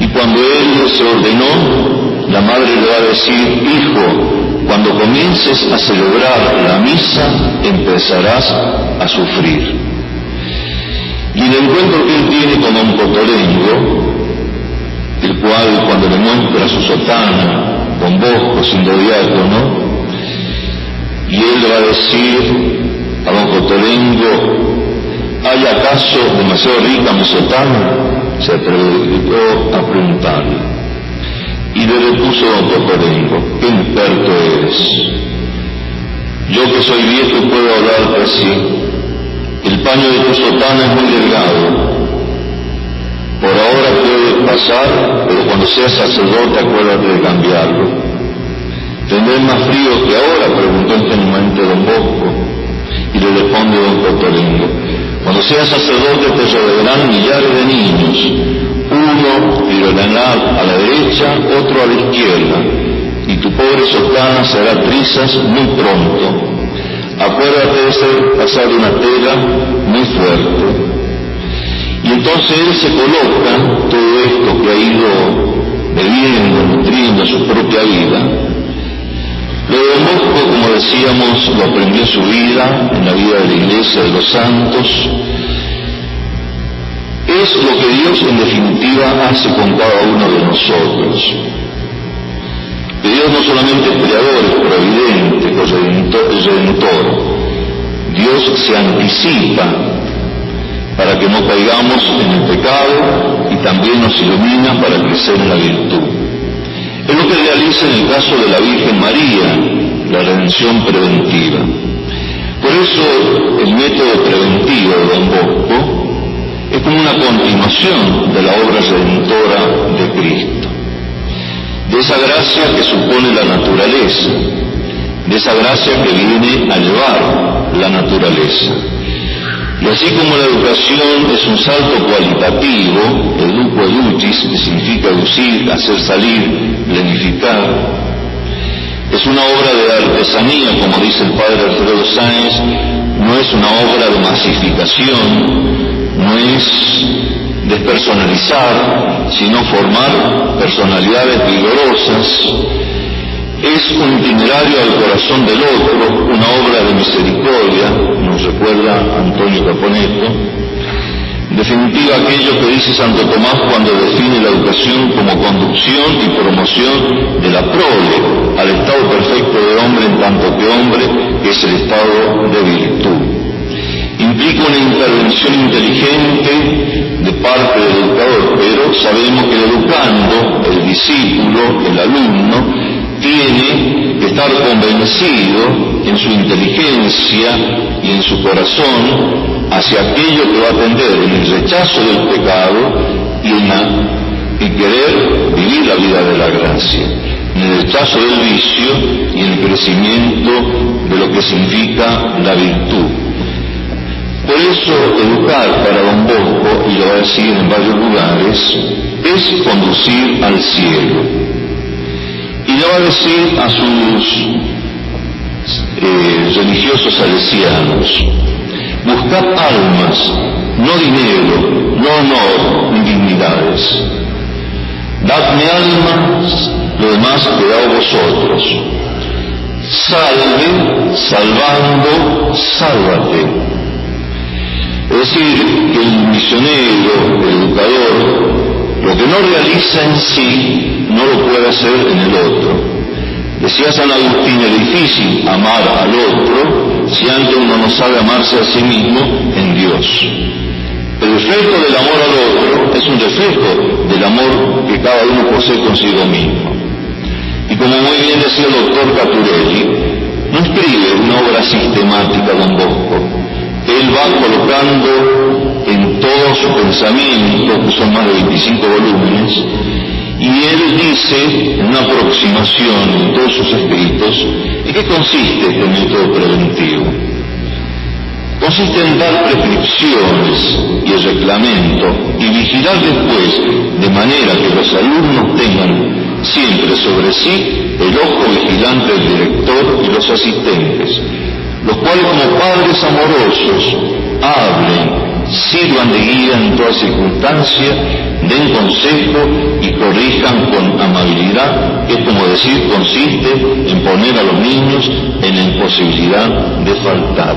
Y cuando él se ordenó, la madre le va a decir, hijo, cuando comiences a celebrar la misa, empezarás a sufrir. Y el encuentro que él tiene con un cotorengo, el cual cuando le muestra su sotana, con bosco, siendo diácono, y él le va a decir a don Cotolengo, ¿hay acaso demasiado rica mi sotana? Se atrevió a preguntarle. Y le repuso don Cotolengo, qué experto eres. Yo que soy viejo puedo hablarte así. El paño de tu sotana es muy delgado. Por ahora puede pasar, pero cuando seas sacerdote acuérdate de cambiarlo. ¿Tendré más frío que ahora? preguntó ingenuamente don Bosco. Y le responde don Cotolingo. Cuando seas sacerdote te rodearán millares de niños. Uno tirará a la derecha, otro a la izquierda. Y tu pobre sotana será trizas muy pronto. Acuérdate de ser pasar una tela muy fuerte. Y entonces él se coloca todo esto que ha ido bebiendo, nutriendo su propia vida. Lo de como decíamos, lo aprendió en su vida, en la vida de la iglesia de los santos. Es lo que Dios en definitiva hace con cada uno de nosotros. Que Dios no solamente es creador, es providente, es redentor. Dios se anticipa para que no caigamos en el pecado y también nos ilumina para crecer en la virtud. Es lo que realiza en el caso de la Virgen María, la redención preventiva. Por eso el método preventivo de Don Bosco es como una continuación de la obra redentora de Cristo, de esa gracia que supone la naturaleza, de esa gracia que viene a llevar la naturaleza. Y así como la educación es un salto cualitativo, educo edutis, que significa educir, hacer salir, planificar, es una obra de artesanía, como dice el padre Alfredo Sáenz, no es una obra de masificación, no es despersonalizar, sino formar personalidades vigorosas, es un itinerario al corazón del otro, una obra de misericordia, nos recuerda Antonio Caponeto. Definitiva, aquello que dice Santo Tomás cuando define la educación como conducción y promoción de la prole al estado perfecto de hombre en tanto que hombre, es el estado de virtud. Implica una intervención inteligente de parte del educador, pero sabemos que el educando, el discípulo, el alumno, tiene que estar convencido en su inteligencia y en su corazón hacia aquello que va a atender en el rechazo del pecado y en, querer vivir la vida de la gracia, en el rechazo del vicio y en el crecimiento de lo que significa la virtud. Por eso educar para don Bosco, y lo va a decir en varios lugares, es conducir al cielo y le va a decir a sus eh, religiosos salesianos, buscad almas, no dinero, no honor ni dignidades. Dadme almas, lo demás quedaos vosotros. Salve, salvando, sálvate. Es decir, que el misionero, el educador, lo que no realiza en sí, no lo puede hacer en el otro. Decía San Agustín, es difícil amar al otro si antes uno no sabe amarse a sí mismo en Dios. El reflejo del amor al otro es un reflejo del amor que cada uno posee consigo mismo. Y como muy bien decía el doctor Caturelli, no escribe una obra sistemática don Bosco. Él va colocando en todo su pensamiento, que son más de 25 volúmenes, y él dice, en una aproximación en todos sus escritos, ¿en qué consiste este método preventivo? Consiste en dar prescripciones y el reglamento y vigilar después, de manera que los alumnos tengan siempre sobre sí el ojo vigilante del director y los asistentes, los cuales como padres amorosos hablen, sirvan de guía en toda circunstancia den consejo y corrijan con amabilidad, que como decir, consiste en poner a los niños en la imposibilidad de faltar.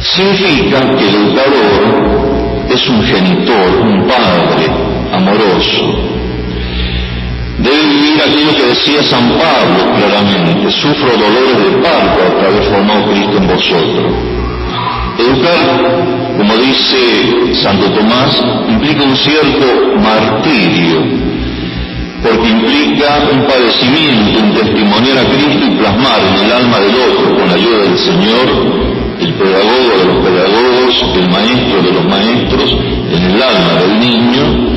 Significa que el educador es un genitor, un padre amoroso. Debe vivir aquello que decía San Pablo claramente, sufro dolores de parto a través formado Cristo en vosotros. Educar como dice Santo Tomás, implica un cierto martirio, porque significa un padecimiento, un testimoniar a Cristo y plasmar en el alma del otro, con la ayuda del Señor, el pedagogo de los pedagogos, el maestro de los maestros, en el alma del niño,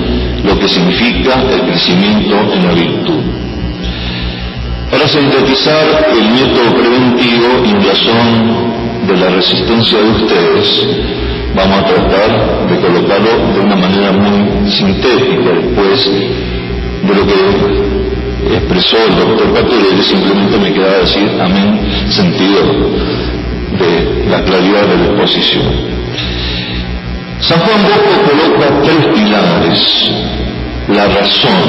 lo que significa el crecimiento en la virtud. Para sintetizar el método preventivo y razón de la resistencia de ustedes, vamos a tratar de colocarlo de una manera muy sintética después de lo que expresó el doctor Caturelli, simplemente me queda decir amén, sentido de la claridad de la exposición. San Juan Bosco coloca tres pilares, la razón,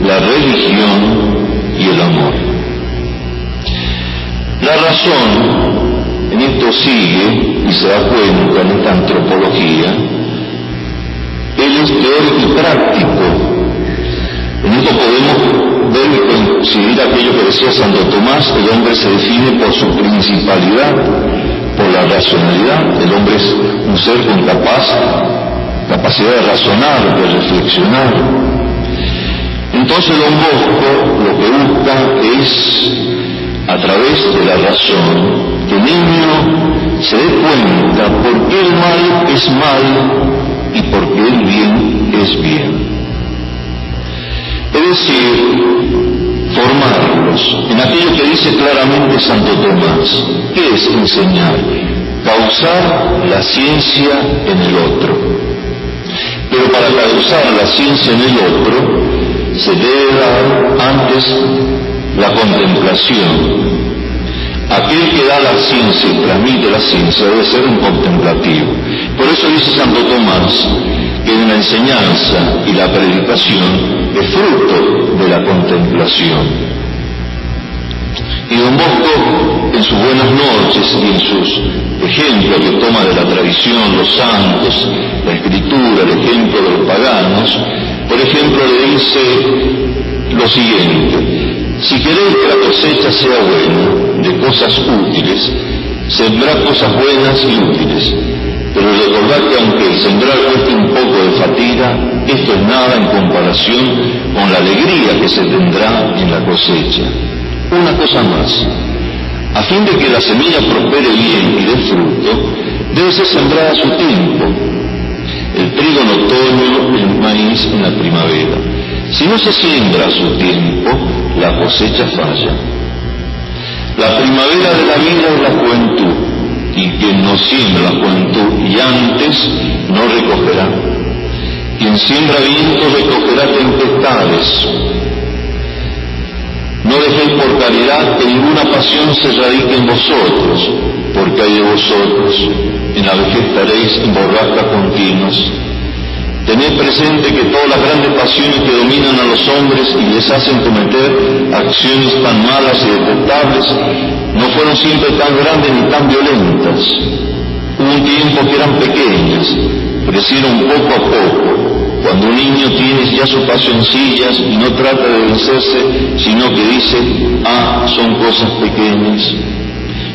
la religión y el amor. La razón, en esto sigue y se da cuenta en esta antropología, él es teórico y práctico. En esto podemos ver y coincidir aquello que decía Santo Tomás, el hombre se define por su principalidad, la racionalidad, el hombre es un ser con capaz, capacidad de razonar, de reflexionar. Entonces don Bosco lo que busca es, a través de la razón, que el niño se dé cuenta por qué el mal es mal y porque el bien es bien. Es decir, formarlos en aquello que dice claramente Santo Tomás. ¿Qué es enseñar? Causar la ciencia en el otro. Pero para causar la ciencia en el otro, se debe dar antes la contemplación. Aquel que da la ciencia y transmite la ciencia debe ser un contemplativo. Por eso dice Santo Tomás que en la enseñanza y la predicación es fruto de la contemplación. Y don Bosco, en sus buenas noches y en sus ejemplos que toma de la tradición, los santos, la escritura, el ejemplo de los paganos, por ejemplo le dice lo siguiente, si queréis que la cosecha sea buena, de cosas útiles, sembrad cosas buenas y útiles, pero recordad que aunque el sembrar cueste un poco de fatiga, esto es nada en comparación con la alegría que se tendrá en la cosecha. Una cosa más, a fin de que la semilla prospere bien y dé fruto, debe ser sembrada a su tiempo. El trigo en otoño, el maíz en la primavera. Si no se siembra a su tiempo, la cosecha falla. La primavera de la vida es la juventud y quien no siembra juventud y antes no recogerá. Quien siembra viento recogerá tempestades. No dejéis por caridad que ninguna pasión se radique en vosotros, porque hay de vosotros. En la vejez estaréis en borrascas continuas. Tened presente que todas las grandes pasiones que dominan a los hombres y les hacen cometer acciones tan malas y detestables no fueron siempre tan grandes ni tan violentas. Hubo un tiempo que eran pequeñas, crecieron poco a poco. Cuando un niño tiene ya sus pasioncillas y no trata de vencerse, sino que dice, ah, son cosas pequeñas.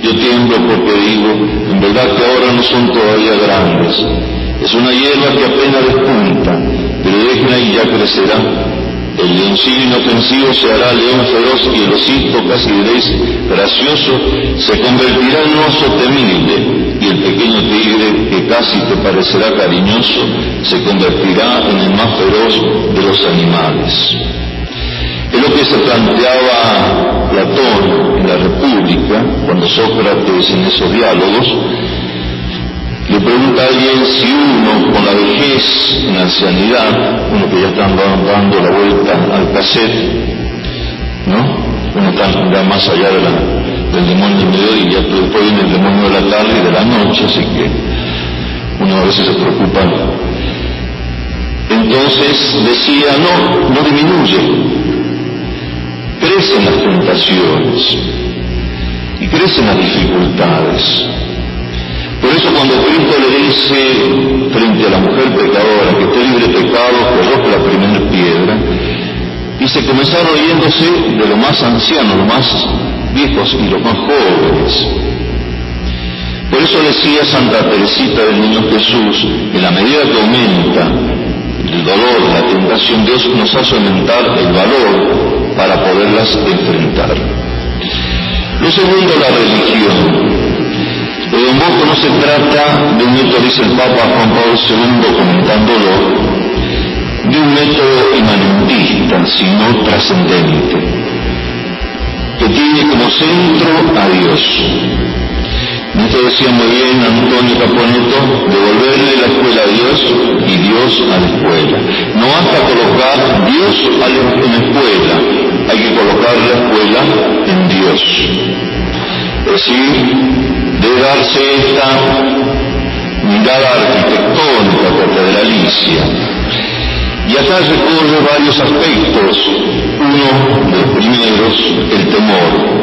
Yo tiemblo porque digo, en verdad que ahora no son todavía grandes. Es una hierba que apenas despunta, pero déjenla y ya crecerá el leoncillo inofensivo se hará león feroz y el osito, casi diréis gracioso, se convertirá en oso temible y el pequeño tigre, que casi te parecerá cariñoso, se convertirá en el más feroz de los animales. Es lo que se planteaba Platón en la República, cuando Sócrates en esos diálogos le pregunta a alguien si uno con la vejez, en la ancianidad, uno que ya está dando la vuelta al cassette, ¿no? Uno está más allá del demonio del mediodía, pero después viene el demonio de la tarde y de la noche, así que uno a veces se preocupa. Entonces decía, no, no disminuye, crecen las tentaciones y crecen las dificultades. Por eso cuando Cristo le dice frente a la mujer pecadora que esté libre de pecado, que la primera piedra, dice, comenzaron oyéndose de los más ancianos, los más viejos y los más jóvenes. Por eso decía Santa Teresita del Niño Jesús, en la medida que aumenta el dolor, la tentación, Dios nos hace aumentar el valor para poderlas enfrentar. Lo segundo, la religión. De Don Bosco no se trata de un método, dice el Papa Juan Pablo II comentándolo, de un método imanentista, sino trascendente, que tiene como centro a Dios. Esto decía muy bien Antonio Caponeto, devolverle la escuela a Dios y Dios a la escuela. No hasta colocar Dios en la escuela, hay que colocar la escuela en Dios. Decir, debe darse esta mirada arquitectónica catedralicia. Y acá recorre varios aspectos. Uno de los primeros, el temor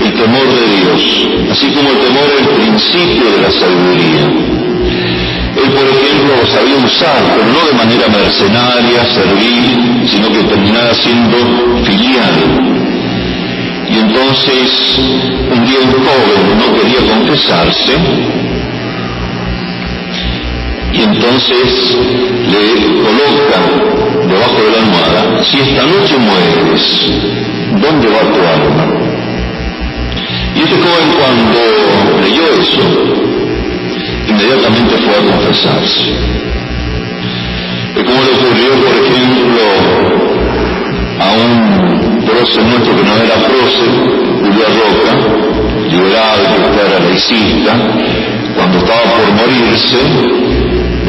el temor de Dios, así como el temor es el principio de la sabiduría. Él, por ejemplo, lo sabía usar, pero no de manera mercenaria, servil, sino que terminaba siendo filial. Y entonces, un día un joven no quería confesarse, y entonces le coloca debajo de la almohada, si esta noche mueres, ¿dónde va tu alma? Y este joven cuando leyó eso, inmediatamente fue a confesarse. Es como le ocurrió, por ejemplo, a un prócer nuestro que no era prócer, Julio Roca, liberal, que era laicista, cuando estaba por morirse,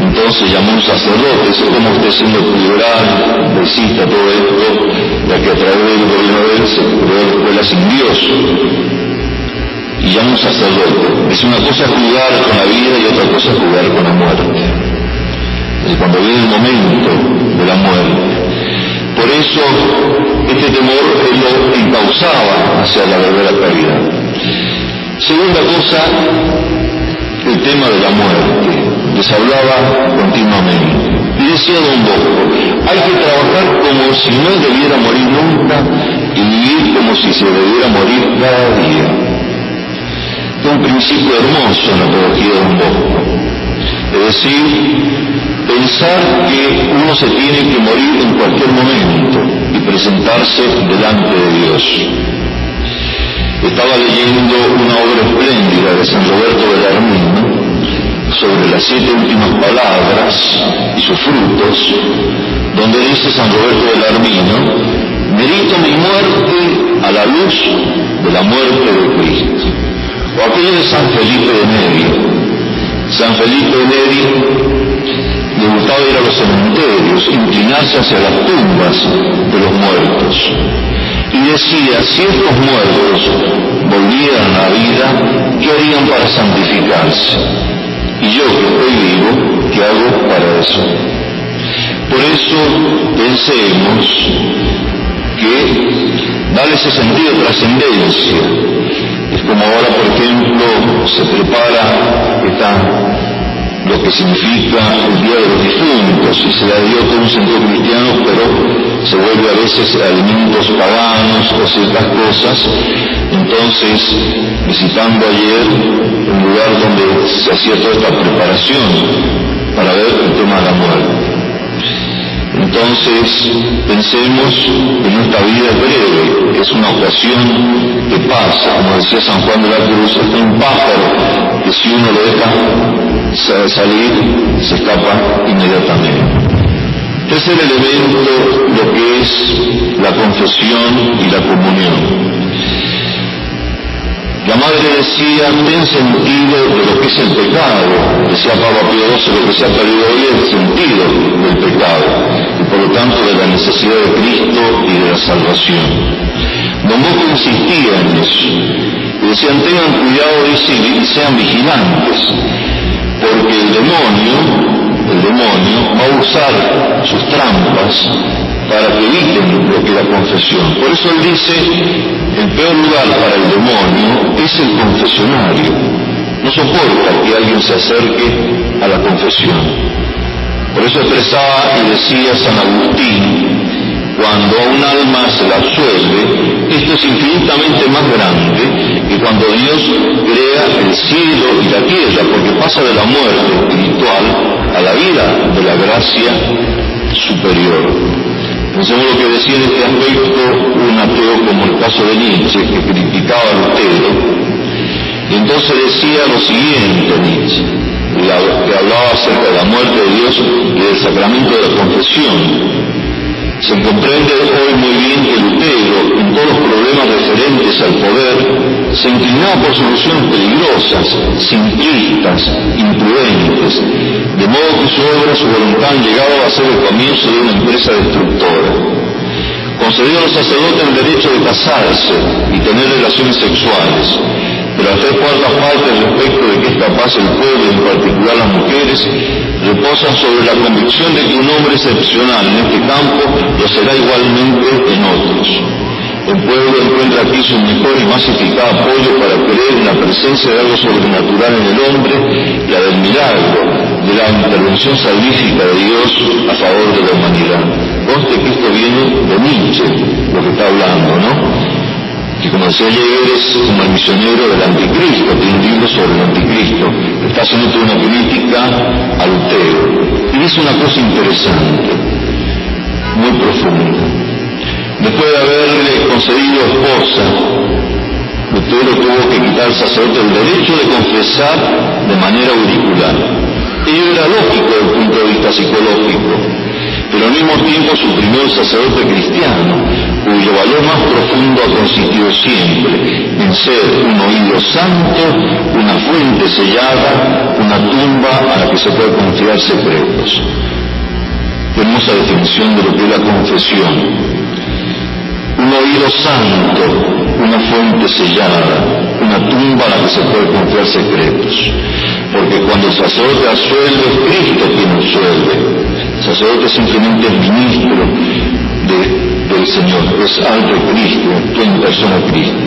entonces llamó un sacerdote, dice, ¿cómo usted siendo liberal, laicista, todo esto, ya que a través del gobierno de él se creó la escuela sin Dios? y ya un sacerdote. Es una cosa jugar con la vida y otra cosa jugar con la muerte. Es cuando viene el momento de la muerte. Por eso este temor lo encauzaba hacia la verdadera caridad. Segunda cosa, el tema de la muerte. Les hablaba continuamente. Y decía Don Bosco, hay que trabajar como si no debiera morir nunca y vivir como si se debiera morir cada día un principio hermoso en la pedagogía de un Bosco. Es decir, pensar que uno se tiene que morir en presentarse delante de Dios. Estaba leyendo una obra espléndida de San Roberto de Armino sobre las siete últimas palabras y sus frutos, donde dice San Roberto del Armino, merito mi muerte a la luz de la muerte de Cristo o aquello de San Felipe de Neri. San Felipe de Neri le gustaba ir a los cementerios, inclinarse hacia las tumbas de los muertos. Y decía, si estos muertos volvieran a la vida, ¿qué harían para santificarse? Y yo que estoy vivo, ¿qué hago para eso? Por eso pensemos que darle ese sentido de trascendencia es como ahora, por ejemplo, se prepara está lo que significa el Día de los Difuntos y se le dio todo un sentido cristiano, pero se vuelve a veces alimentos paganos o ciertas cosas. Entonces, visitando ayer un lugar donde se hacía toda esta preparación para ver el tema de la muerte. Entonces, pensemos que nuestra vida es breve, es una ocasión que pasa, como decía San Juan de la Cruz, es un pájaro que si uno lo deja salir, se escapa inmediatamente. Tercer elemento, lo que es la confesión y la comunión. La madre decía, ten sentido de lo que es el pecado. Decía Pablo Pío lo que se ha perdido hoy es el sentido del pecado. Y por lo tanto de la necesidad de Cristo y de la salvación. Don Bosco insistía en eso. Y decían, tengan cuidado y sean vigilantes. Porque el demonio, el demonio va a usar sus trampas para que eviten lo que la confesión. Por eso él dice, el peor lugar para el demonio es el confesionario. No soporta que alguien se acerque a la confesión. Por eso expresaba y decía San Agustín, cuando a un alma se la absuelve, esto es infinitamente más grande que cuando Dios crea el cielo y la tierra, porque pasa de la muerte espiritual a la vida de la gracia superior. Pensemos lo que decía en este aspecto un ateo como el caso de Nietzsche, que criticaba a Lutero, y entonces decía lo siguiente Nietzsche, que hablaba acerca de la muerte de Dios y del sacramento de la confesión, se comprende hoy muy bien que Lutero, en todos los problemas referentes al poder, se inclinaba por soluciones peligrosas, simplistas, imprudentes, de modo que su obra, su voluntad llegaba a ser el comienzo de una empresa destructora. Concedió a los sacerdotes el derecho de casarse y tener relaciones sexuales, pero las tres cuartas partes respecto de que es capaz el pueblo, en particular las mujeres, reposan sobre la convicción de que un hombre excepcional en este campo lo será igualmente en otros. El pueblo encuentra aquí su mejor y más eficaz apoyo para creer en la presencia de algo sobrenatural en el hombre, la del milagro, de la intervención salvífica de Dios a favor de la humanidad. Conste que esto viene de Nietzsche, lo que está hablando, ¿no? Que como decía ayer es como el misionero del anticristo, tiene un libro sobre el anticristo, está haciendo toda una crítica a Lutero. Y dice una cosa interesante, muy profunda. Después de haberle concedido esposa, Lutero tuvo que quitar al sacerdote el derecho de confesar de manera auricular. Ello era lógico desde el punto de vista psicológico, pero al mismo tiempo suprimió el sacerdote cristiano, cuyo valor más profundo ha consistido siempre en ser un oído santo, una fuente sellada, una tumba a la que se puede confiar secretos. Hermosa definición de lo que es la confesión. Un oído santo, una fuente sellada, una tumba a la que se puede confiar secretos. Porque cuando el sacerdote asuelve, es Cristo quien asuelve. El sacerdote simplemente es ministro de del Señor, es alto Cristo, en persona Cristo.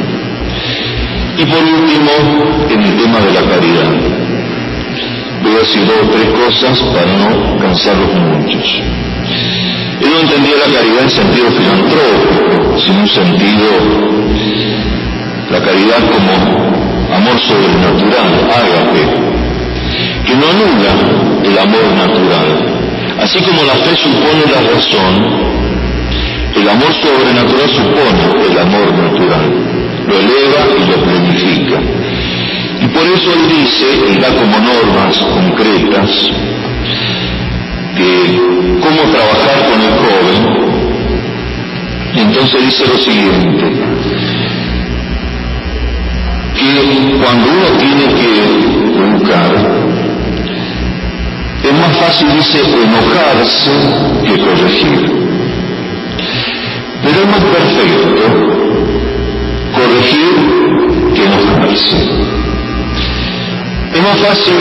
Y por último, en el tema de la caridad. Voy a decir dos o tres cosas para no cansarlos muchos. Él no entendía la caridad en sentido filantrópico, sino en sentido, la caridad como amor sobrenatural, ágape, que no anula el amor natural. Así como la fe supone la razón, el amor sobrenatural supone el amor natural, lo eleva y lo planifica. Y por eso él dice, y da como normas concretas, que cómo trabajar con el joven. Entonces dice lo siguiente, que cuando uno tiene que educar, es más fácil, dice, enojarse que corregir. Pero es más perfecto corregir que enojarse. Es más fácil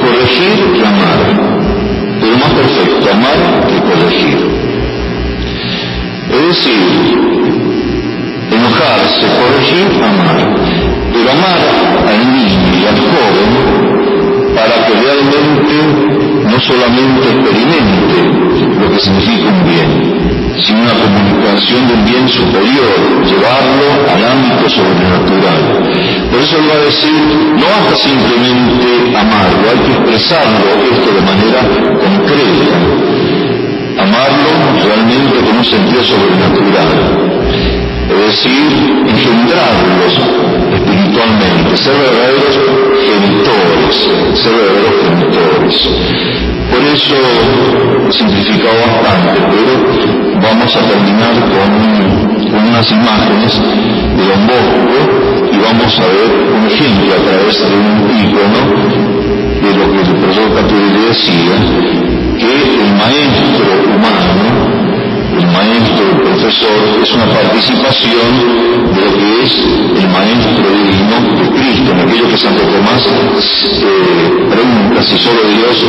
corregir que amar, pero más perfecto amar que corregir. Es decir, enojarse, corregir, amar, pero amar al niño y al joven para que realmente no solamente experimente lo que significa un bien, sino una comunicación de un bien superior, llevarlo al ámbito sobrenatural. Por eso él va a decir, no basta simplemente amarlo, hay que expresarlo esto de manera concreta, amarlo realmente con un sentido sobrenatural, es decir, engendrarlos espiritualmente, ser verdaderos genitores, ser verdaderos genitores. Eso simplificado bastante, pero vamos a terminar con, unas imágenes de Don Bosco y vamos a ver un ejemplo a través de un icono de lo que el profesor Caturi decía, que el maestro humano el maestro, el profesor, es una participación de lo que es el maestro divino de Cristo, en aquello que Santo Tomás eh, pregunta si solo Dios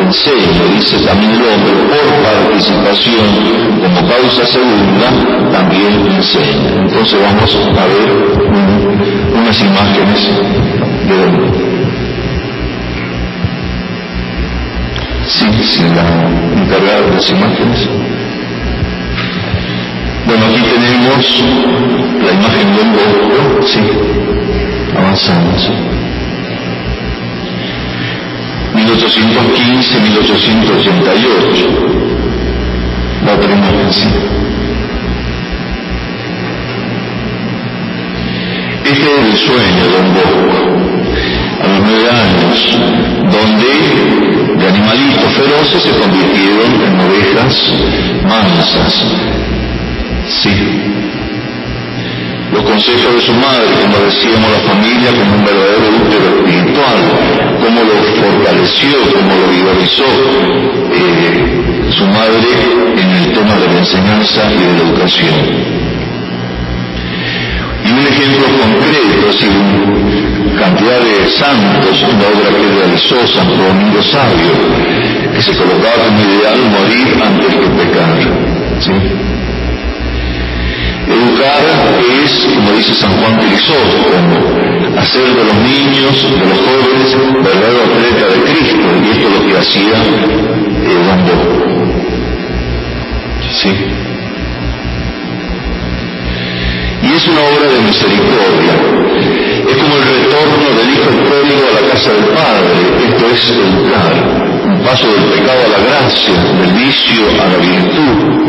enseña, dice también el hombre, por participación como causa segunda, también enseña. Entonces vamos a ver unas imágenes de Sí, sí, la encargada de las imágenes. Bueno, aquí tenemos la imagen del Bosco, sí, avanzamos. 1815-1888. La otra imagen, sí. Este es el sueño de Don Bosco, a los nueve años, donde de animalitos feroces se convirtieron en ovejas mansas. Sí. Los consejos de su madre, como decíamos, la familia como un verdadero útero espiritual, cómo lo fortaleció, cómo lo vigorizó eh, su madre en el tema de la enseñanza y de la educación. Y un ejemplo concreto, así, cantidad de santos, una obra que realizó Santo Domingo Sabio, que se colocaba como ideal morir antes que pecar. ¿sí? Educar es, como dice San Juan Crisóstomo, hacer de los niños, de los jóvenes, verdadero atleta de Cristo, y esto es lo que hacía eh, ¿Sí? Y es una obra de misericordia. Es como el retorno del hijo pródigo a la casa del Padre. Esto es educar. Un paso del pecado a la gracia, del vicio a la virtud.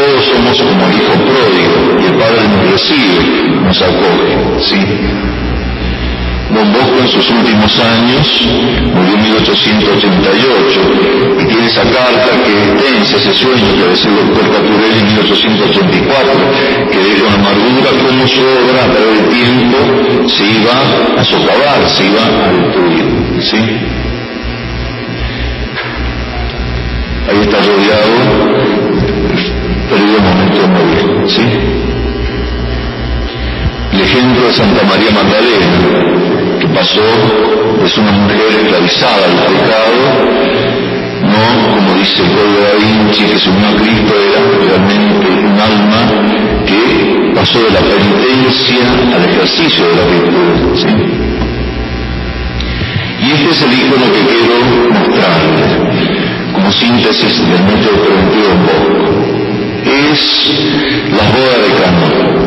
Todos somos como el hijo pródigo y el Padre nos recibe, nos acoge. ¿sí? Don Bosco en sus últimos años murió en 1888 y tiene esa carta que extensa ese sueño que decía el doctor Caturelli en 1884, que deja una amargura como su obra a través tiempo se iba a socavar, se iba a destruir. ¿sí? Ahí está rodeado momento de. ¿sí? El ejemplo de Santa María Magdalena, que pasó es una mujer esclavizada al pecado, no como dice el pueblo de Vinci, que según a Cristo era realmente un alma que pasó de la penitencia al ejercicio de la virtud. Y este es el icono que quiero mostrarles como síntesis del método preventivo en Bosco. Es la boda de Cano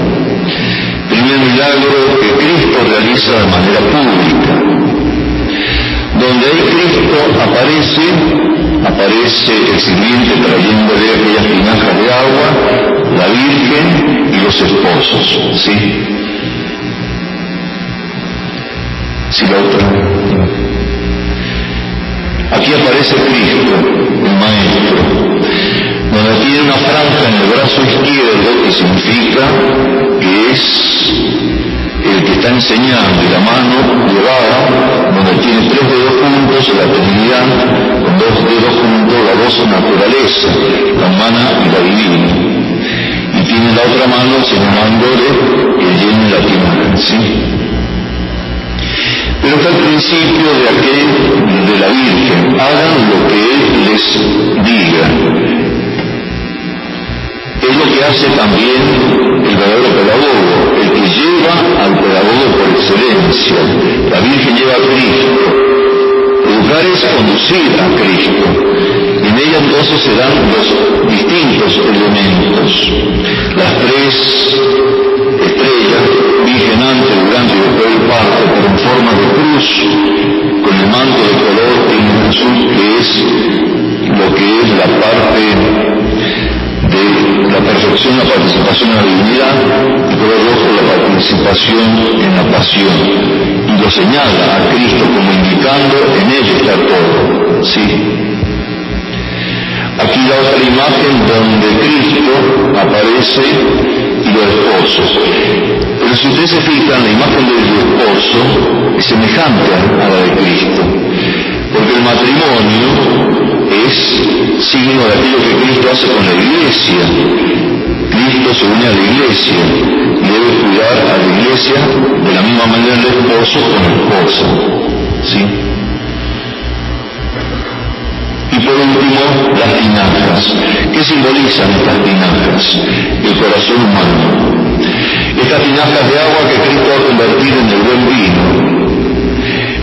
primer milagro que Cristo realiza de manera pública. Donde ahí Cristo aparece, aparece el sirviente trayéndole aquellas tinajas de agua, la Virgen y los esposos, ¿sí? Si la otra. Aquí aparece Cristo, el Maestro, tiene una franja en el brazo izquierdo que significa que es el que está enseñando y la mano llevada, donde tiene tres dedos juntos, la Trinidad, con dos dedos juntos, la dos naturaleza, la humana y la divina. Y tiene la otra mano señalándole que llene la tierra, ¿sí? Pero está el principio de aquel, de la Virgen, hagan lo que Él les diga hace también el verdadero pedagogo, el que lleva al pedagogo por excelencia. La Virgen lleva a Cristo. Educar es conducir a Cristo. En ella entonces se dan los distintos elementos. Las tres estrellas, Virgen antes, durante y después del parto, pero en forma de cruz, con el manto de color en azul, que es lo que es la parte de la perfección, la participación en la divinidad, el rojo la participación en la pasión. Y lo señala a Cristo como indicando en él está todo. ¿sí? Aquí la otra imagen donde Cristo aparece y los esposos. Pero si ustedes se fijan, la imagen del esposo es semejante a la de Cristo. Porque el matrimonio es signo de aquello que Cristo hace con la iglesia. Cristo se une a la iglesia debe cuidar a la iglesia de la misma manera el esposo con la esposa. ¿Sí? Y por último, las tinajas. ¿Qué simbolizan estas tinajas? El corazón humano. Estas tinajas de agua que Cristo ha convertido en el buen vino,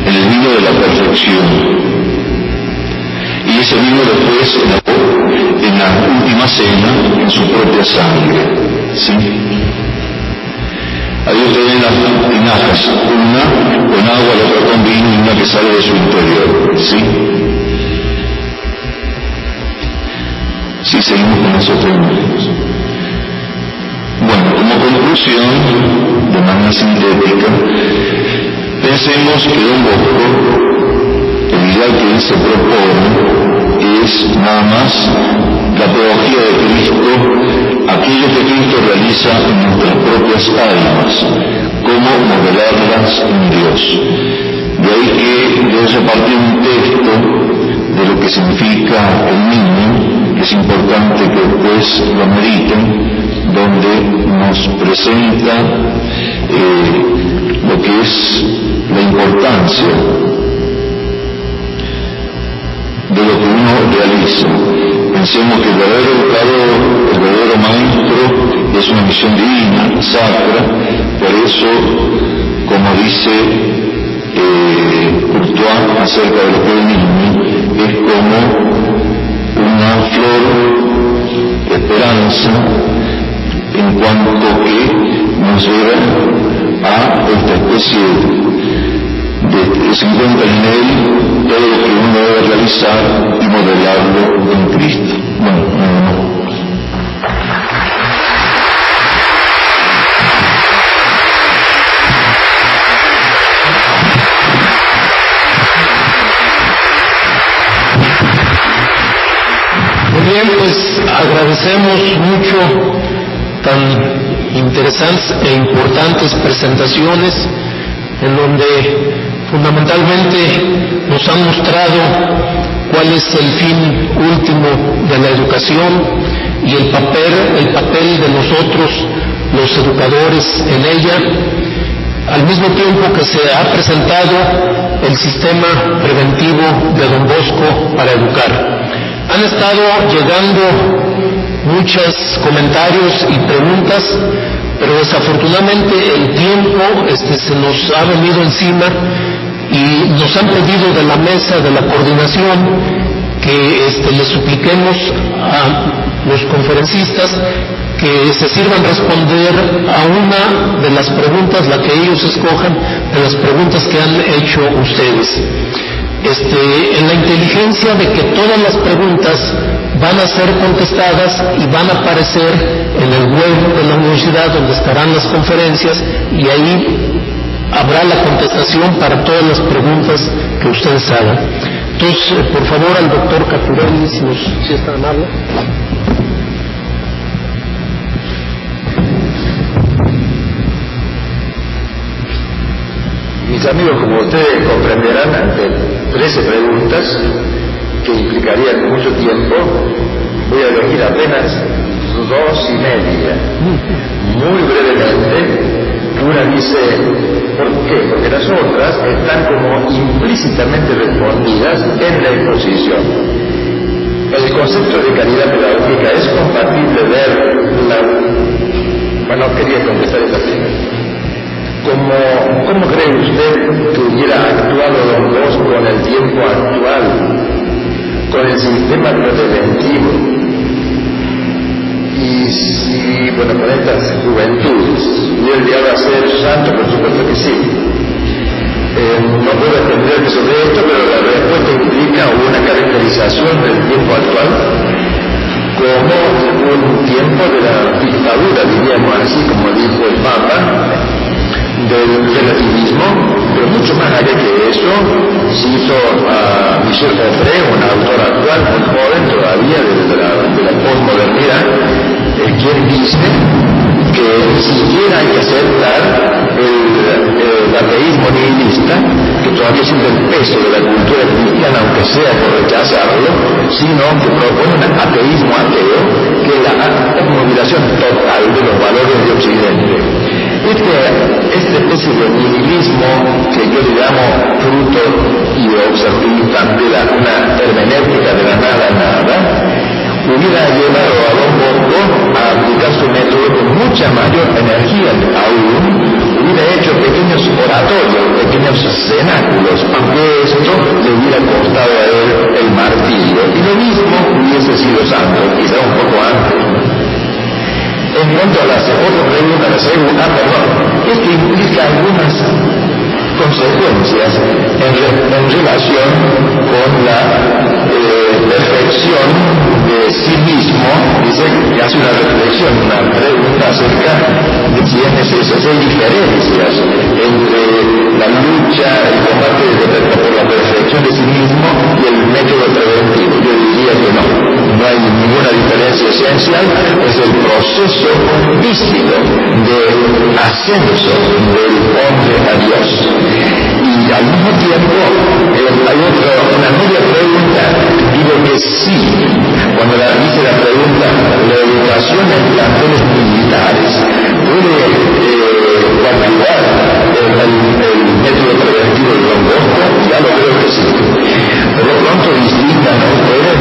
en el vino de la perfección y ese vino después en la última cena en su propia sangre. ¿sí? Ahí usted ven las tinajas, una con agua, la otra con vino y una que sale de su interior. ¿sí? Sí, seguimos con los elementos. Bueno, como conclusión, de manera sintética, pensemos que un bosco, el ideal que él se propone, es nada más la pedagogía de Cristo, aquello que Cristo realiza en nuestras propias almas, cómo modelarlas en Dios. De ahí que eso parte un texto de lo que significa el niño, que es importante que después lo mediten, donde nos presenta eh, lo que es la importancia de lo que uno realiza. Pensemos que el verdadero educador, el verdadero maestro, es una misión divina, sacra, por eso, como dice eh, acerca de lo que es niño, es como una flor de esperanza en cuanto que nos lleva a esta especie de que se encuentra en él todo lo que uno debe realizar y modelarlo en Cristo. Bueno, no, no. Muy bien, pues agradecemos mucho tan interesantes e importantes presentaciones en donde fundamentalmente nos han mostrado cuál es el fin último de la educación y el papel, el papel de nosotros, los educadores, en ella, al mismo tiempo que se ha presentado el sistema preventivo de Don Bosco para educar. Han estado llegando muchos comentarios y preguntas, pero desafortunadamente el tiempo este, se nos ha venido encima y nos han pedido de la mesa de la coordinación que este, le supliquemos a los conferencistas que se sirvan responder a una de las preguntas, la que ellos escojan, de las preguntas que han hecho ustedes. Este, en la inteligencia de que todas las preguntas van a ser contestadas y van a aparecer en el web de la universidad donde estarán las conferencias y ahí habrá la contestación para todas las preguntas que ustedes hagan. Entonces, eh, por favor, al doctor Caturelli, si, nos, si es tan amable. Mis amigos, como ustedes comprenderán, ante 13 preguntas, que implicarían mucho tiempo, voy a elegir apenas dos y media. Muy brevemente, una dice, ¿por qué? Porque las otras están como implícitamente respondidas en la exposición. El concepto de calidad pedagógica es compatible ver la... Bueno, quería contestar esa primera. ¿Cómo, ¿Cómo cree usted que hubiera actuado Don Bosco en el tiempo actual con el sistema preventivo. Y si, bueno, con estas juventudes hubiera llegado a ser santo, por supuesto que sí. Eh, no puedo extenderme sobre esto, pero la respuesta implica una caracterización del tiempo actual como un tiempo de la dictadura, diríamos así, como dijo el Papa, del relativismo, pero mucho más allá que eso, cito a Michel Onfray, un autor actual, muy joven todavía, de quien dice que siquiera hay que aceptar el, el ateísmo nihilista, que todavía siente el peso de la cultura cristiana, aunque sea por rechazarlo, sino que propone un ateísmo ateo, que es la obnubilación total de los valores de Occidente. Este, esta especie de nihilismo que yo le llamo fruto y observista de la, una hermenéutica de la nada nada, hubiera llevado a Don Bosco a aplicar su método con mucha mayor energía aún, hubiera hecho pequeños oratorios, pequeños cenáculos, aunque esto le hubiera costado a él el martirio. Y lo mismo hubiese sido santo, quizá un poco antes. En cuanto a la segunda pregunta, la segunda, perdón, esto implica algunas consecuencias en, relación con la eh, reflexión de sí mismo, dice que hace una reflexión, una pregunta acerca de quiénes esas, hay diferencias entre la lucha, el combate por la perfección de sí mismo y el método preventivo. Yo diría que no, no hay ninguna diferencia esencial, es el proceso místico de ascenso del hombre a Dios. Y al mismo tiempo eh, hay otra, una media pregunta, digo que sí, cuando la, dice la pregunta, la educación en planteles militares puede eh, el, método preventivo de Bosco, ya lo creo que sí. Por lo pronto distingan ustedes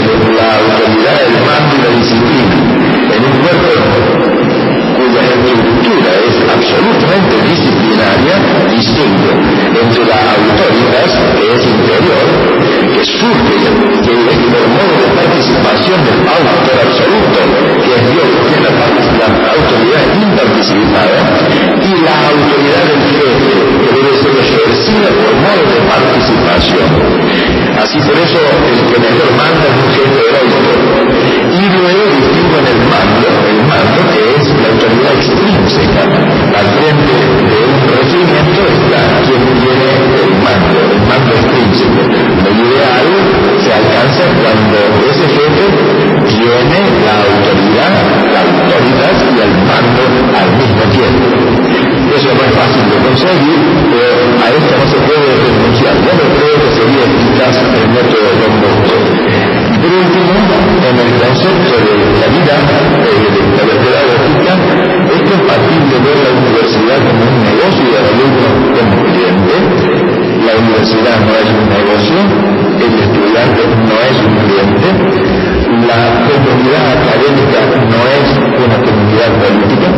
entre la autoridad, el mando y la disciplina. En un cuerpo estructura es absolutamente disciplinaria, distinto entre la autoridad, que es interior, que surge, que es por modo de participación del autor absoluto, que es Dios, que tiene la, autoridad imparticipada, y la autoridad del jefe, de participación. Así por eso el que mejor manda es un jefe heroico. Y luego distingo en el mando, el mando que es la autoridad extrínseca. Al frente de un regimiento está quien tiene el mando, el mando extrínseco. Lo ideal se alcanza cuando ese jefe tiene la autoridad, la autoridad y el mando al mismo tiempo. Eso no fácil de conseguir, pero a esto no se puede renunciar. Yo no creo que sería eficaz el método de Don. Y por último, en el concepto de la vida, eh, de la pedagógica, es compatible ver la universidad como un negocio y al alumno como cliente. La universidad no es un negocio, el estudiante no es un cliente, la comunidad académica no es una comunidad política,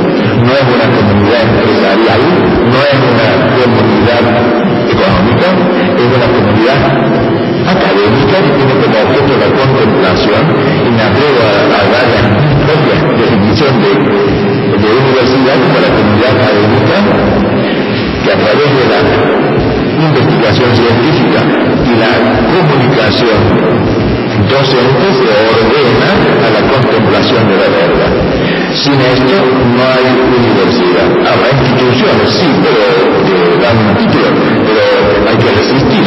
no es una comunidad empresarial, no es una comunidad económica, es una comunidad académica que tiene como objeto la contemplación y me atrevo a, dar la propia definición de de universidad como la comunidad académica que a través de la investigación científica y la comunicación docente se ordena a la contemplación de la verdad. Sin esto no hay universidad. Habrá instituciones, sí, pero que dan un pero hay que resistir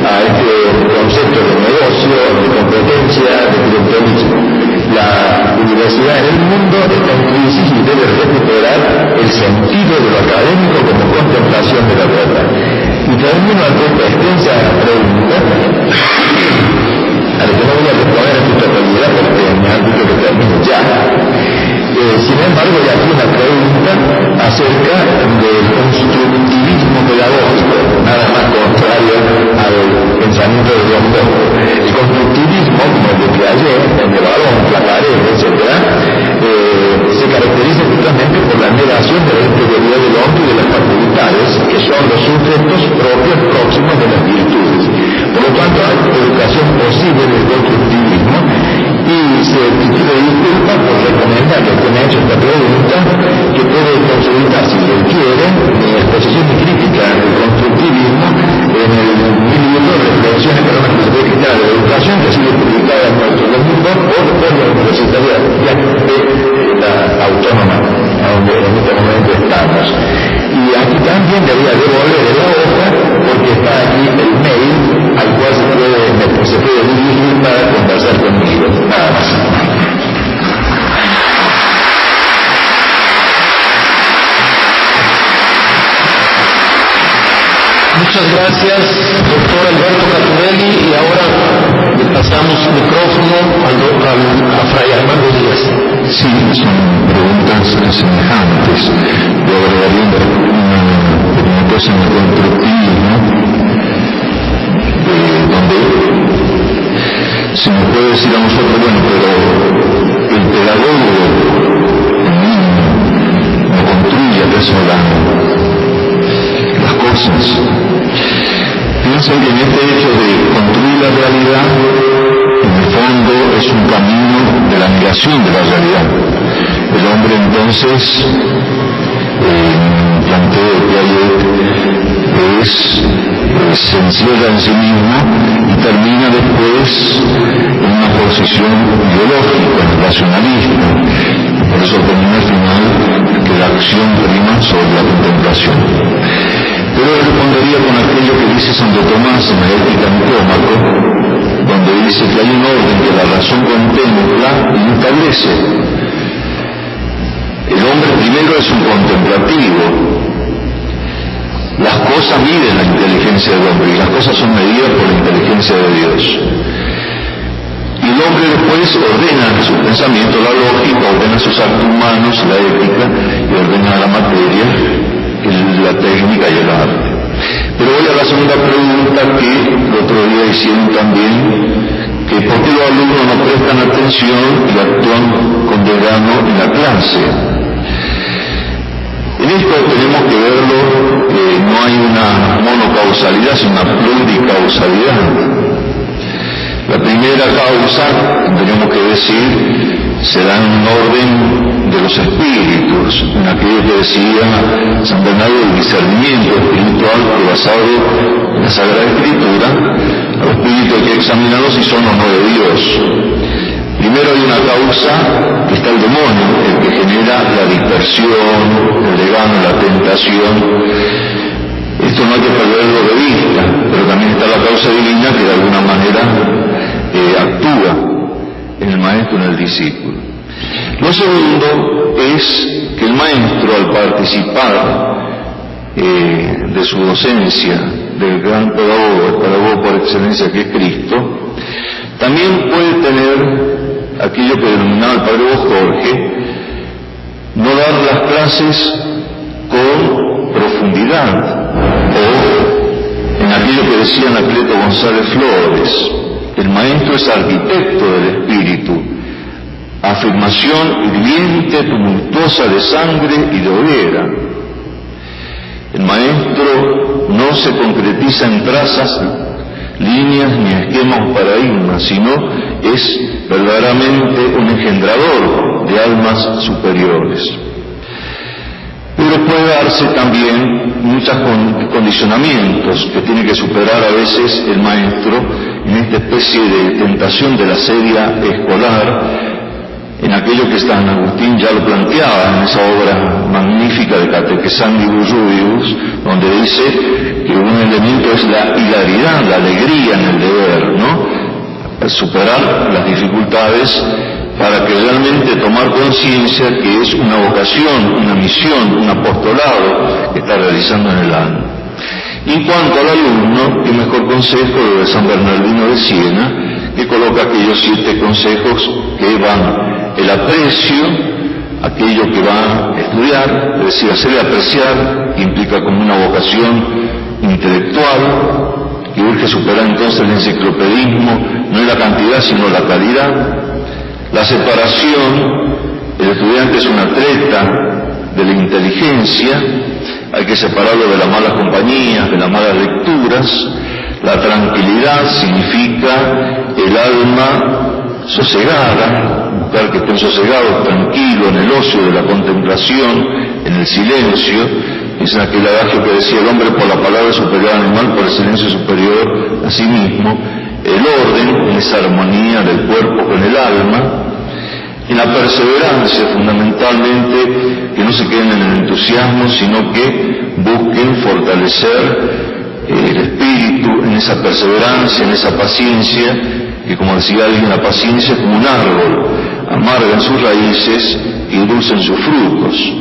a este concepto de negocio, de competencia, de clientelismo la universidad en el mundo está en crisis y debe recuperar el sentido de lo académico como contemplación de la verdad. Y termino ante esta extensa pregunta, a la que no voy a responder en su totalidad porque me han dicho que termino ya. Eh, sin embargo, hay aquí una pregunta acerca del constructivismo pedagógico, nada más contrario al pensamiento de Don El constructivismo, como el de en el balón, la pared, etc., se caracteriza justamente por la negación de la integridad del hombre y de las facultades, que son los sujetos propios próximos de las virtudes. Por lo tanto, hay educación posible del constructivismo y se pide disculpa por recomendarle que me ha hecho esta pregunta, que puede consultar si lo quiere mi exposición crítica del constructivismo en el libro Reflexiones para una filosofía de educación que ha sido publicada en nuestro mundo por, por la Universitaria de la Autónoma, donde en este momento estamos. Y aquí también debería devolver la hoja porque está aquí el mail al cual se puede, se puede dirigir para conversar conmigo. Nada más. Muchas gracias, doctor Alberto Catunelli, y ahora le pasamos micrófono a Fray Armando Díaz. Sí, son preguntas semejantes. Yo agregaría una pequeña cosa en el constructivismo, eh, donde se nos puede decir a nosotros, bueno, pero el pedagogo, el niño, no construye acaso las cosas. Piensen que en este hecho de construir la realidad, en el fondo es un camino de la negación de la realidad. El hombre entonces, eh, planteo que es pues se encierra en sí mismo y termina después en una posición ideológica, racionalista. Por eso termina al final que la acción prima sobre la contemplación. Pero respondería con aquello que dice Santo Tomás en la Ética Nicómaco, donde dice que hay un orden que la razón contempla y establece. El hombre primero es un contemplativo, las cosas miden la inteligencia del hombre y las cosas son medidas por la inteligencia de Dios. Y el hombre después ordena su pensamiento, la lógica, ordena sus actos humanos, la ética, y ordena la materia, la técnica y el arte. Pero voy a la segunda pregunta que el otro día hicieron también, que por qué los alumnos no prestan atención y actúan con desgano en la clase. En esto tenemos que verlo que no hay una monocausalidad, sino una pluricausalidad. La primera causa, tendríamos que decir, se da en un orden de los espíritus, en aquello que decía San Bernardo del discernimiento espiritual que basado en la Sagrada Escritura, a los espíritus que examinarlos si son o no de Dios. Primero hay una causa que está el demonio, el que genera la dispersión, el legano, la tentación. Esto no hay que perderlo de vista, pero también está la causa divina que de alguna manera eh, actúa en el maestro, en el discípulo. Lo segundo es que el maestro al participar eh, de su docencia, del gran pedagogo, el pedagogo por excelencia que es Cristo, también puede tener aquello que denominaba el padre Jorge, no dar las clases con profundidad, o en aquello que decía Anacleto González Flores, el maestro es arquitecto del espíritu, afirmación hirviente, tumultuosa de sangre y de hoguera. El maestro no se concretiza en trazas líneas ni esquemas paradigmas, sino es verdaderamente un engendrador de almas superiores. Pero puede darse también muchos condicionamientos que tiene que superar a veces el maestro en esta especie de tentación de la serie escolar, en aquello que San Agustín ya lo planteaba en esa obra magnífica de Catequesandibus Judius, donde dice que un elemento es la hilaridad, la alegría en el deber, ¿no? Superar las dificultades para que realmente tomar conciencia que es una vocación, una misión, un apostolado que está realizando en el alma. Y en cuanto al alumno, qué mejor consejo de San Bernardino de Siena, que coloca aquellos siete consejos que van el aprecio, aquello que va a estudiar, es decir, hacerle apreciar, implica como una vocación intelectual, que urge superar entonces el enciclopedismo, no es la cantidad sino la calidad, la separación, el estudiante es una atleta de la inteligencia, hay que separarlo de las malas compañías, de las malas lecturas, la tranquilidad significa el alma sosegada, que estén sosegados, tranquilos, en el ocio de la contemplación, en el silencio, es aquel adagio que decía el hombre por la palabra superior al animal, por el silencio superior a sí mismo, el orden en esa armonía del cuerpo con el alma, en la perseverancia fundamentalmente, que no se queden en el entusiasmo, sino que busquen fortalecer eh, el espíritu en esa perseverancia, en esa paciencia, que como decía alguien, la paciencia es como un árbol, amarga en sus raíces y dulce en sus frutos.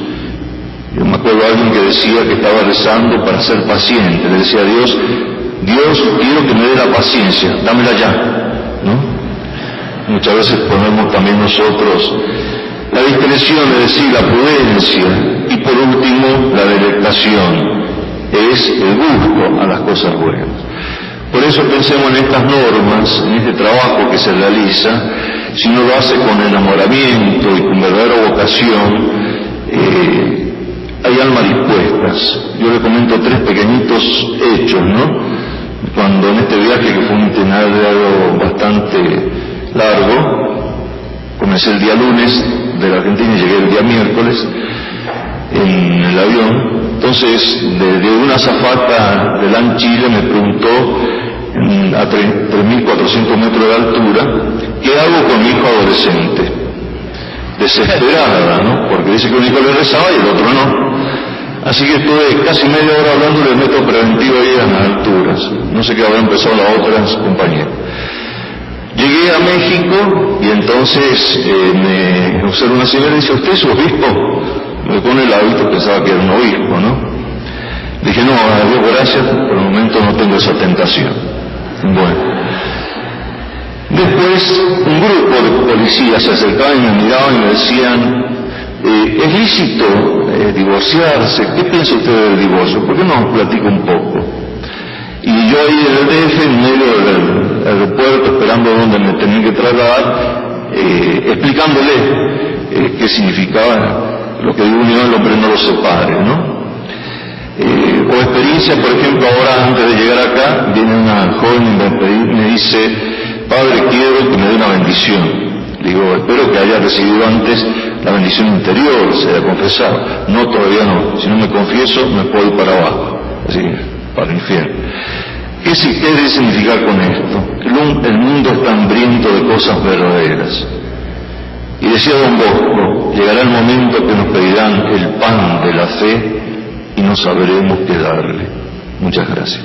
Yo me acuerdo de alguien que decía que estaba rezando para ser paciente. Le decía a Dios, Dios, quiero que me dé la paciencia, dámela ya. ¿No? Muchas veces ponemos también nosotros la discreción, es decir, la prudencia y por último la delectación, es el gusto a las cosas buenas. Por eso pensemos en estas normas, en este trabajo que se realiza, si uno lo hace con enamoramiento y con verdadera vocación, eh, hay almas dispuestas. Yo le comento tres pequeñitos hechos, ¿no? Cuando en este viaje, que fue un itinerario bastante largo, comencé el día lunes de la Argentina y llegué el día miércoles en el avión, Entonces, de, una zafata de LAN Chile me preguntó a 3.400 metros de altura, ¿qué hago con mi hijo adolescente? Desesperada, ¿no? Porque dice que un hijo le rezaba y el otro no. Así que estuve casi media hora hablando del método preventivo ahí a las alturas. No sé qué habrá empezado las otras compañeras. Llegué a México y entonces eh, me observa una señora y dice, ¿usted es obispo? Me pone el hábito, pensaba que era un obispo, ¿no? Dije, no, a Dios gracias, por el momento no tengo esa tentación. Bueno. Después un grupo de policías se acercaban y me miraban y me decían, eh, ¿es lícito eh, divorciarse? ¿Qué piensa usted del divorcio? ¿Por qué no platica un poco? Y yo ahí en el DF, en medio del aeropuerto, esperando dónde me tenían que trasladar, eh, explicándole eh, qué significaba lo que unión el hombre no lo separe, ¿no? Eh, o experiencia, por ejemplo, ahora antes de llegar acá, viene una joven y me dice, padre, quiero que me dé una bendición. Digo, espero que haya recibido antes la bendición interior, se haya confesado. No, todavía no. Si no me confieso, me puedo ir para abajo. Así, para el infierno. ¿Qué, ¿Qué debe significar con esto? El, mundo está hambriento de cosas verdaderas. Y decía don Bosco, llegará el momento que nos pedirán el pan de la fe y no sabremos qué darle. Muchas gracias.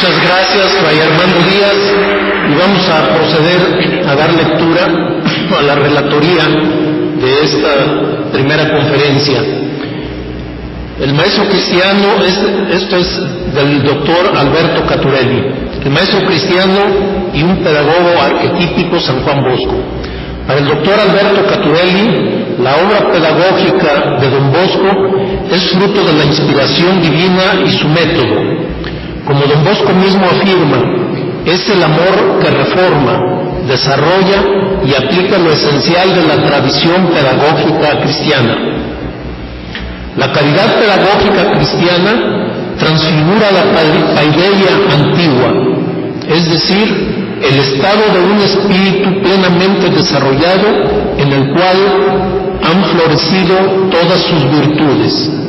Muchas gracias, Fray Armando Díaz, y vamos a proceder a dar lectura a la relatoría de esta primera conferencia. El maestro cristiano, esto es del doctor Alberto Caturelli, el maestro cristiano y un pedagogo arquetípico San Juan Bosco. Para el doctor Alberto Caturelli, la obra pedagógica de don Bosco es fruto de la inspiración divina y su método, como don Bosco mismo afirma, es el amor que reforma, desarrolla y aplica lo esencial de la tradición pedagógica cristiana. La caridad pedagógica cristiana transfigura la paideia antigua, es decir, el estado de un espíritu plenamente desarrollado en el cual han florecido todas sus virtudes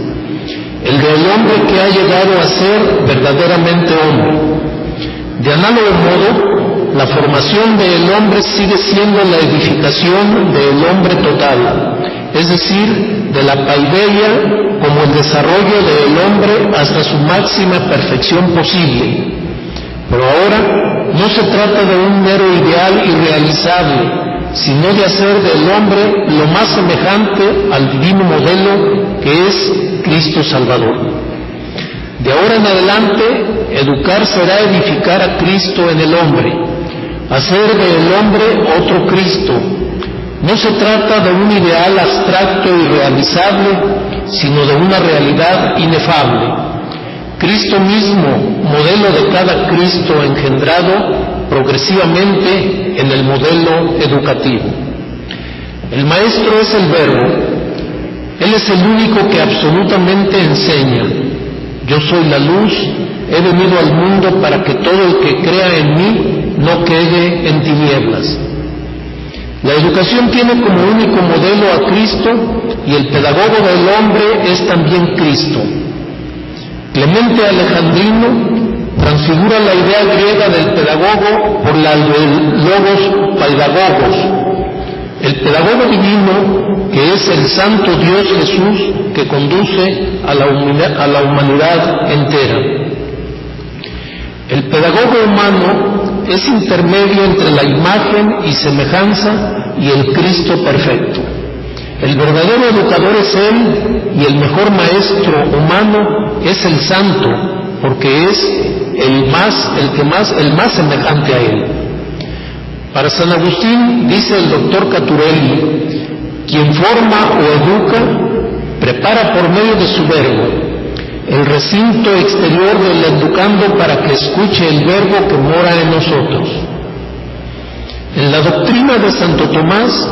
el del hombre que ha llegado a ser verdaderamente hombre. De análogo modo, la formación del hombre sigue siendo la edificación del hombre total, es decir, de la paideia como el desarrollo del hombre hasta su máxima perfección posible. Pero ahora no se trata de un mero ideal irrealizable, sino de hacer del hombre lo más semejante al divino modelo que es Cristo Salvador. De ahora en adelante, educar será edificar a Cristo en el hombre, hacer del hombre otro Cristo. No se trata de un ideal abstracto y realizable, sino de una realidad inefable. Cristo mismo, modelo de cada Cristo engendrado progresivamente en el modelo educativo. El maestro es el verbo, él es el único que absolutamente enseña. Yo soy la luz, he venido al mundo para que todo el que crea en mí no quede en tinieblas. La educación tiene como único modelo a Cristo y el pedagogo del hombre es también Cristo. Clemente Alejandrino transfigura la idea griega del pedagogo por la del logos pedagogos, el pedagogo divino, que es el Santo Dios Jesús que conduce a la, a la humanidad entera. El pedagogo humano es intermedio entre la imagen y semejanza y el Cristo perfecto. El verdadero educador es Él y el mejor maestro humano es el santo, porque es el más, el que más, el más semejante a Él. Para San Agustín, dice el doctor Caturelli, quien forma o educa, prepara por medio de su verbo el recinto exterior del educando para que escuche el verbo que mora en nosotros. En la doctrina de Santo Tomás,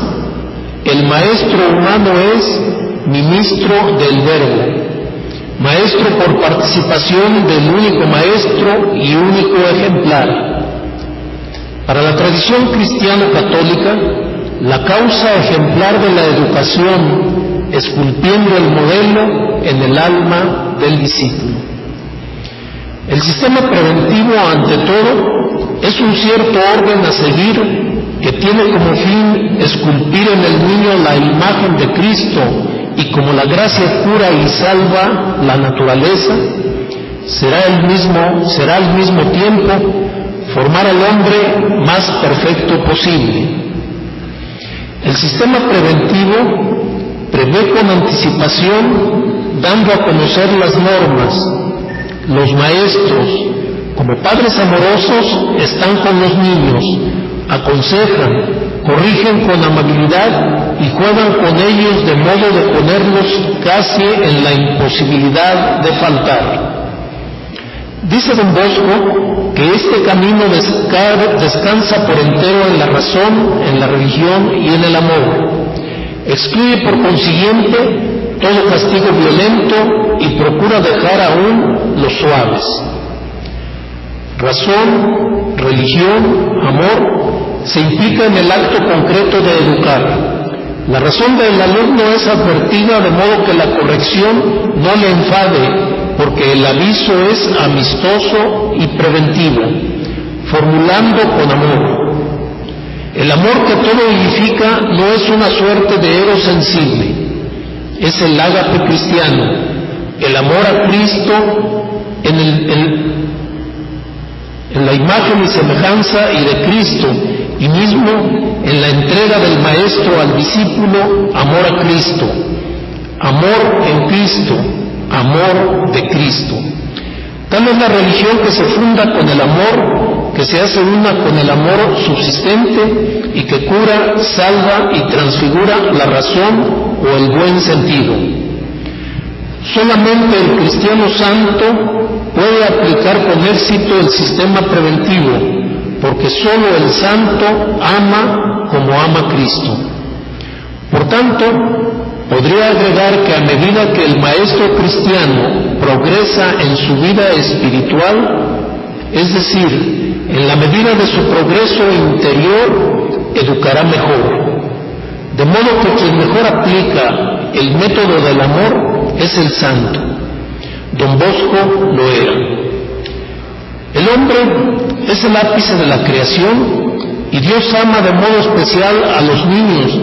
el maestro humano es ministro del verbo, maestro por participación del único maestro y único ejemplar. Para la tradición cristiano-católica, la causa ejemplar de la educación esculpiendo el modelo en el alma del discípulo. El sistema preventivo, ante todo, es un cierto orden a seguir que tiene como fin esculpir en el niño la imagen de Cristo y como la gracia cura y salva la naturaleza, será el mismo, será al mismo tiempo formar al hombre más perfecto posible. El sistema preventivo prevé con anticipación, dando a conocer las normas. Los maestros, como padres amorosos, están con los niños, aconsejan, corrigen con amabilidad y juegan con ellos de modo de ponerlos casi en la imposibilidad de faltar. Dice don Bosco que este camino descansa por entero en la razón, en la religión y en el amor. Excluye por consiguiente todo castigo violento y procura dejar aún los suaves. Razón, religión, amor se implica en el acto concreto de educar. La razón del alumno es advertida de modo que la corrección no le enfade porque el aviso es amistoso y preventivo, formulando con amor. El amor que todo edifica no es una suerte de ego sensible, es el ágape cristiano, el amor a Cristo en, en la imagen y semejanza y de Cristo, y mismo en la entrega del Maestro al discípulo, amor a Cristo, amor en Cristo, amor de Cristo. Tal es la religión que se funda con el amor, que se hace una con el amor subsistente y que cura, salva y transfigura la razón o el buen sentido. Solamente el cristiano santo puede aplicar con éxito el sistema preventivo, porque solo el santo ama como ama Cristo. Por tanto, Podría agregar que a medida que el maestro cristiano progresa en su vida espiritual, es decir, en la medida de su progreso interior, educará mejor. De modo que quien mejor aplica el método del amor es el santo. Don Bosco lo era. El hombre es el ápice de la creación y Dios ama de modo especial a los niños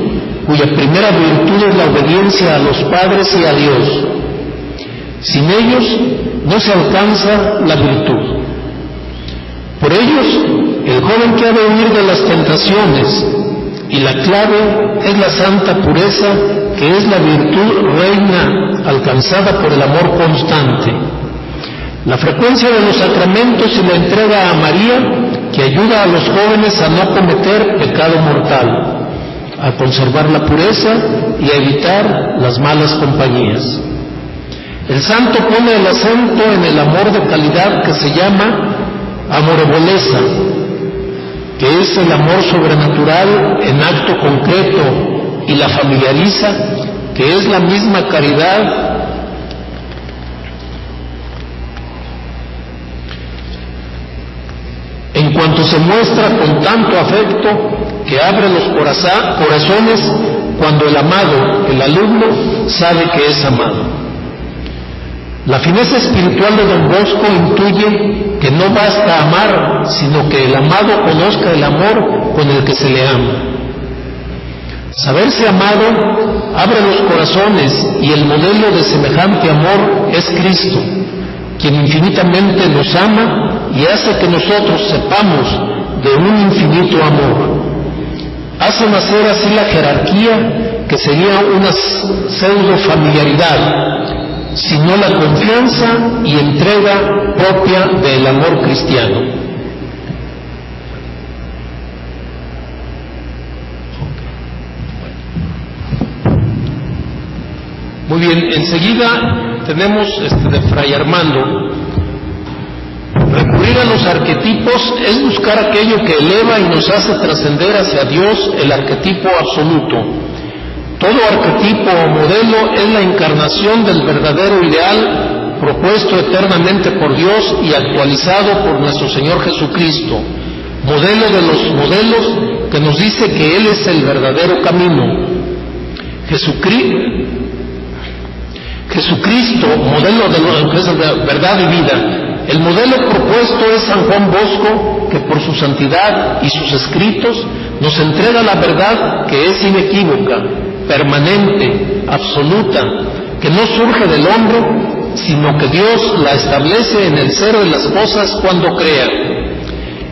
cuya primera virtud es la obediencia a los padres y a Dios. Sin ellos no se alcanza la virtud. Por ellos, el joven que ha de huir de las tentaciones, y la clave es la santa pureza, que es la virtud reina alcanzada por el amor constante. La frecuencia de los sacramentos y la entrega a María, que ayuda a los jóvenes a no cometer pecado mortal a conservar la pureza y a evitar las malas compañías. El santo pone el acento en el amor de calidad que se llama amoreboleza, que es el amor sobrenatural en acto concreto y la familiariza, que es la misma caridad en cuanto se muestra con tanto afecto que abre los corazones cuando el amado, el alumno, sabe que es amado. La fineza espiritual de don Bosco intuye que no basta amar, sino que el amado conozca el amor con el que se le ama. Saberse amado abre los corazones y el modelo de semejante amor es Cristo, quien infinitamente nos ama y hace que nosotros sepamos de un infinito amor hace nacer así la jerarquía que sería una pseudo familiaridad, sino la confianza y entrega propia del amor cristiano. Muy bien, enseguida tenemos este de Fray Armando, Recurrir a los arquetipos es buscar aquello que eleva y nos hace trascender hacia Dios el arquetipo absoluto. Todo arquetipo o modelo es la encarnación del verdadero ideal propuesto eternamente por Dios y actualizado por nuestro Señor Jesucristo. modelo de los modelos que nos dice que Él es el verdadero camino. Jesucristo, Jesucristo modelo de es verdad y vida. El modelo propuesto es San Juan Bosco, que por su santidad y sus escritos nos entrega la verdad que es inequívoca, permanente, absoluta, que no surge del hombre, sino que Dios la establece en el cero de las cosas cuando crea.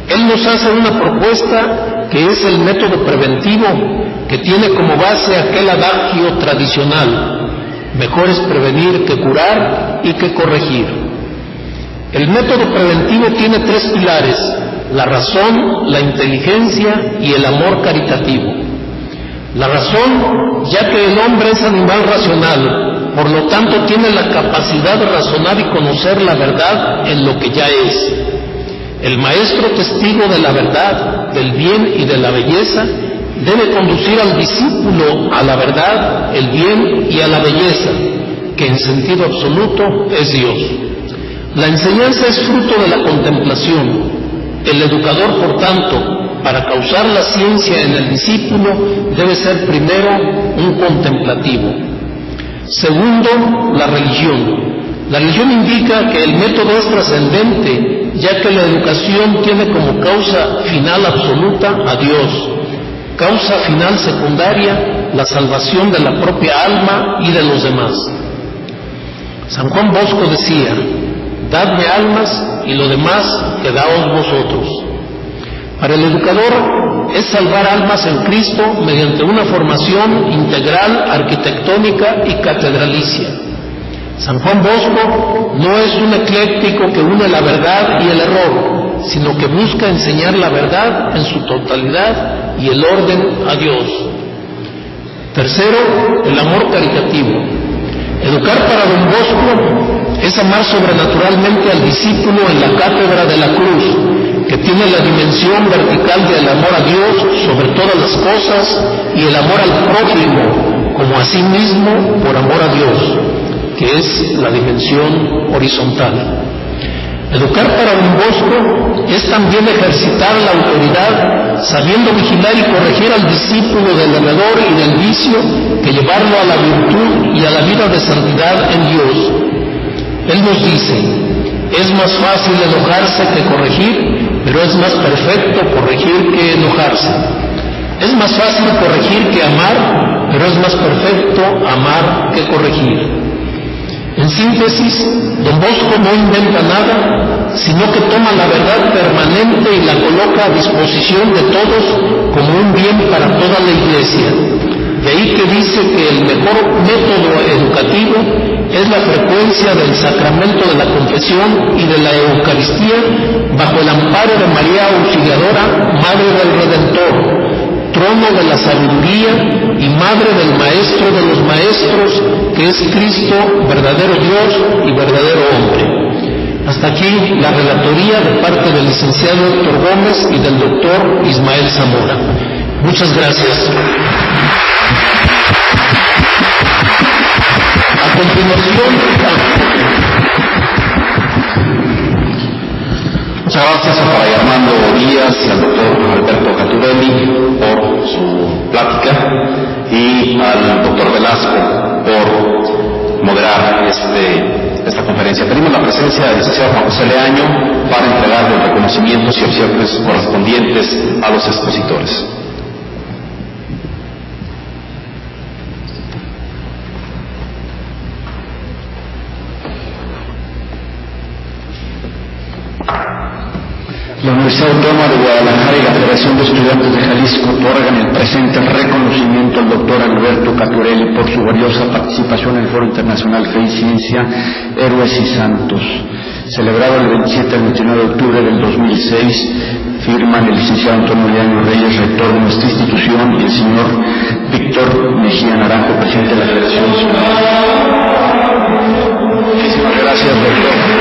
Él nos hace una propuesta que es el método preventivo que tiene como base aquel adagio tradicional, mejor es prevenir que curar y que corregir. El método preventivo tiene tres pilares, la razón, la inteligencia y el amor caritativo. La razón, ya que el hombre es animal racional, por lo tanto tiene la capacidad de razonar y conocer la verdad en lo que ya es. El maestro testigo de la verdad, del bien y de la belleza debe conducir al discípulo a la verdad, el bien y a la belleza, que en sentido absoluto es Dios. La enseñanza es fruto de la contemplación. El educador, por tanto, para causar la ciencia en el discípulo, debe ser primero un contemplativo. Segundo, la religión. La religión indica que el método es trascendente, ya que la educación tiene como causa final absoluta a Dios, causa final secundaria la salvación de la propia alma y de los demás. San Juan Bosco decía, dadme almas y lo demás quedaos vosotros. Para el educador es salvar almas en Cristo mediante una formación integral, arquitectónica y catedralicia. San Juan Bosco no es un ecléctico que une la verdad y el error, sino que busca enseñar la verdad en su totalidad y el orden a Dios. Tercero, el amor caritativo. Educar para don Bosco es amar sobrenaturalmente al discípulo en la cátedra de la cruz, que tiene la dimensión vertical del amor a Dios sobre todas las cosas y el amor al prójimo como a sí mismo por amor a Dios, que es la dimensión horizontal. Educar para un bosco es también ejercitar la autoridad, sabiendo vigilar y corregir al discípulo del error y del vicio, que llevarlo a la virtud y a la vida de santidad en Dios. Él nos dice, es más fácil enojarse que corregir, pero es más perfecto corregir que enojarse. Es más fácil corregir que amar, pero es más perfecto amar que corregir. En síntesis, don Bosco no inventa nada, sino que toma la verdad permanente y la coloca a disposición de todos como un bien para toda la iglesia. De ahí que dice que el mejor método educativo es la frecuencia del sacramento de la confesión y de la Eucaristía bajo el amparo de María Auxiliadora, Madre del Redentor, trono de la sabiduría y madre del maestro de los maestros, que es Cristo, verdadero Dios y verdadero hombre. Hasta aquí la relatoría de parte del licenciado Héctor Gómez y del doctor Ismael Zamora. Muchas gracias. A continuación, Muchas gracias a Fray Armando Díaz y al doctor Alberto Caturelli por su plática y al doctor Velasco por moderar este, esta conferencia. Tenemos la presencia del licenciado Juan José Leaño para entregar los reconocimientos y opciones correspondientes a los expositores. La Universidad Autónoma de Guadalajara y la Federación de Estudiantes de Jalisco otorgan el presente reconocimiento al doctor Alberto Caturelli por su valiosa participación en el Foro Internacional Fe y Ciencia, Héroes y Santos. Celebrado el 27 al 29 de octubre del 2006, firman el licenciado Antonio Leaño Reyes, rector de nuestra institución, y el señor Víctor Mejía Naranjo, presidente de la Federación. Muchísimas gracias, doctor.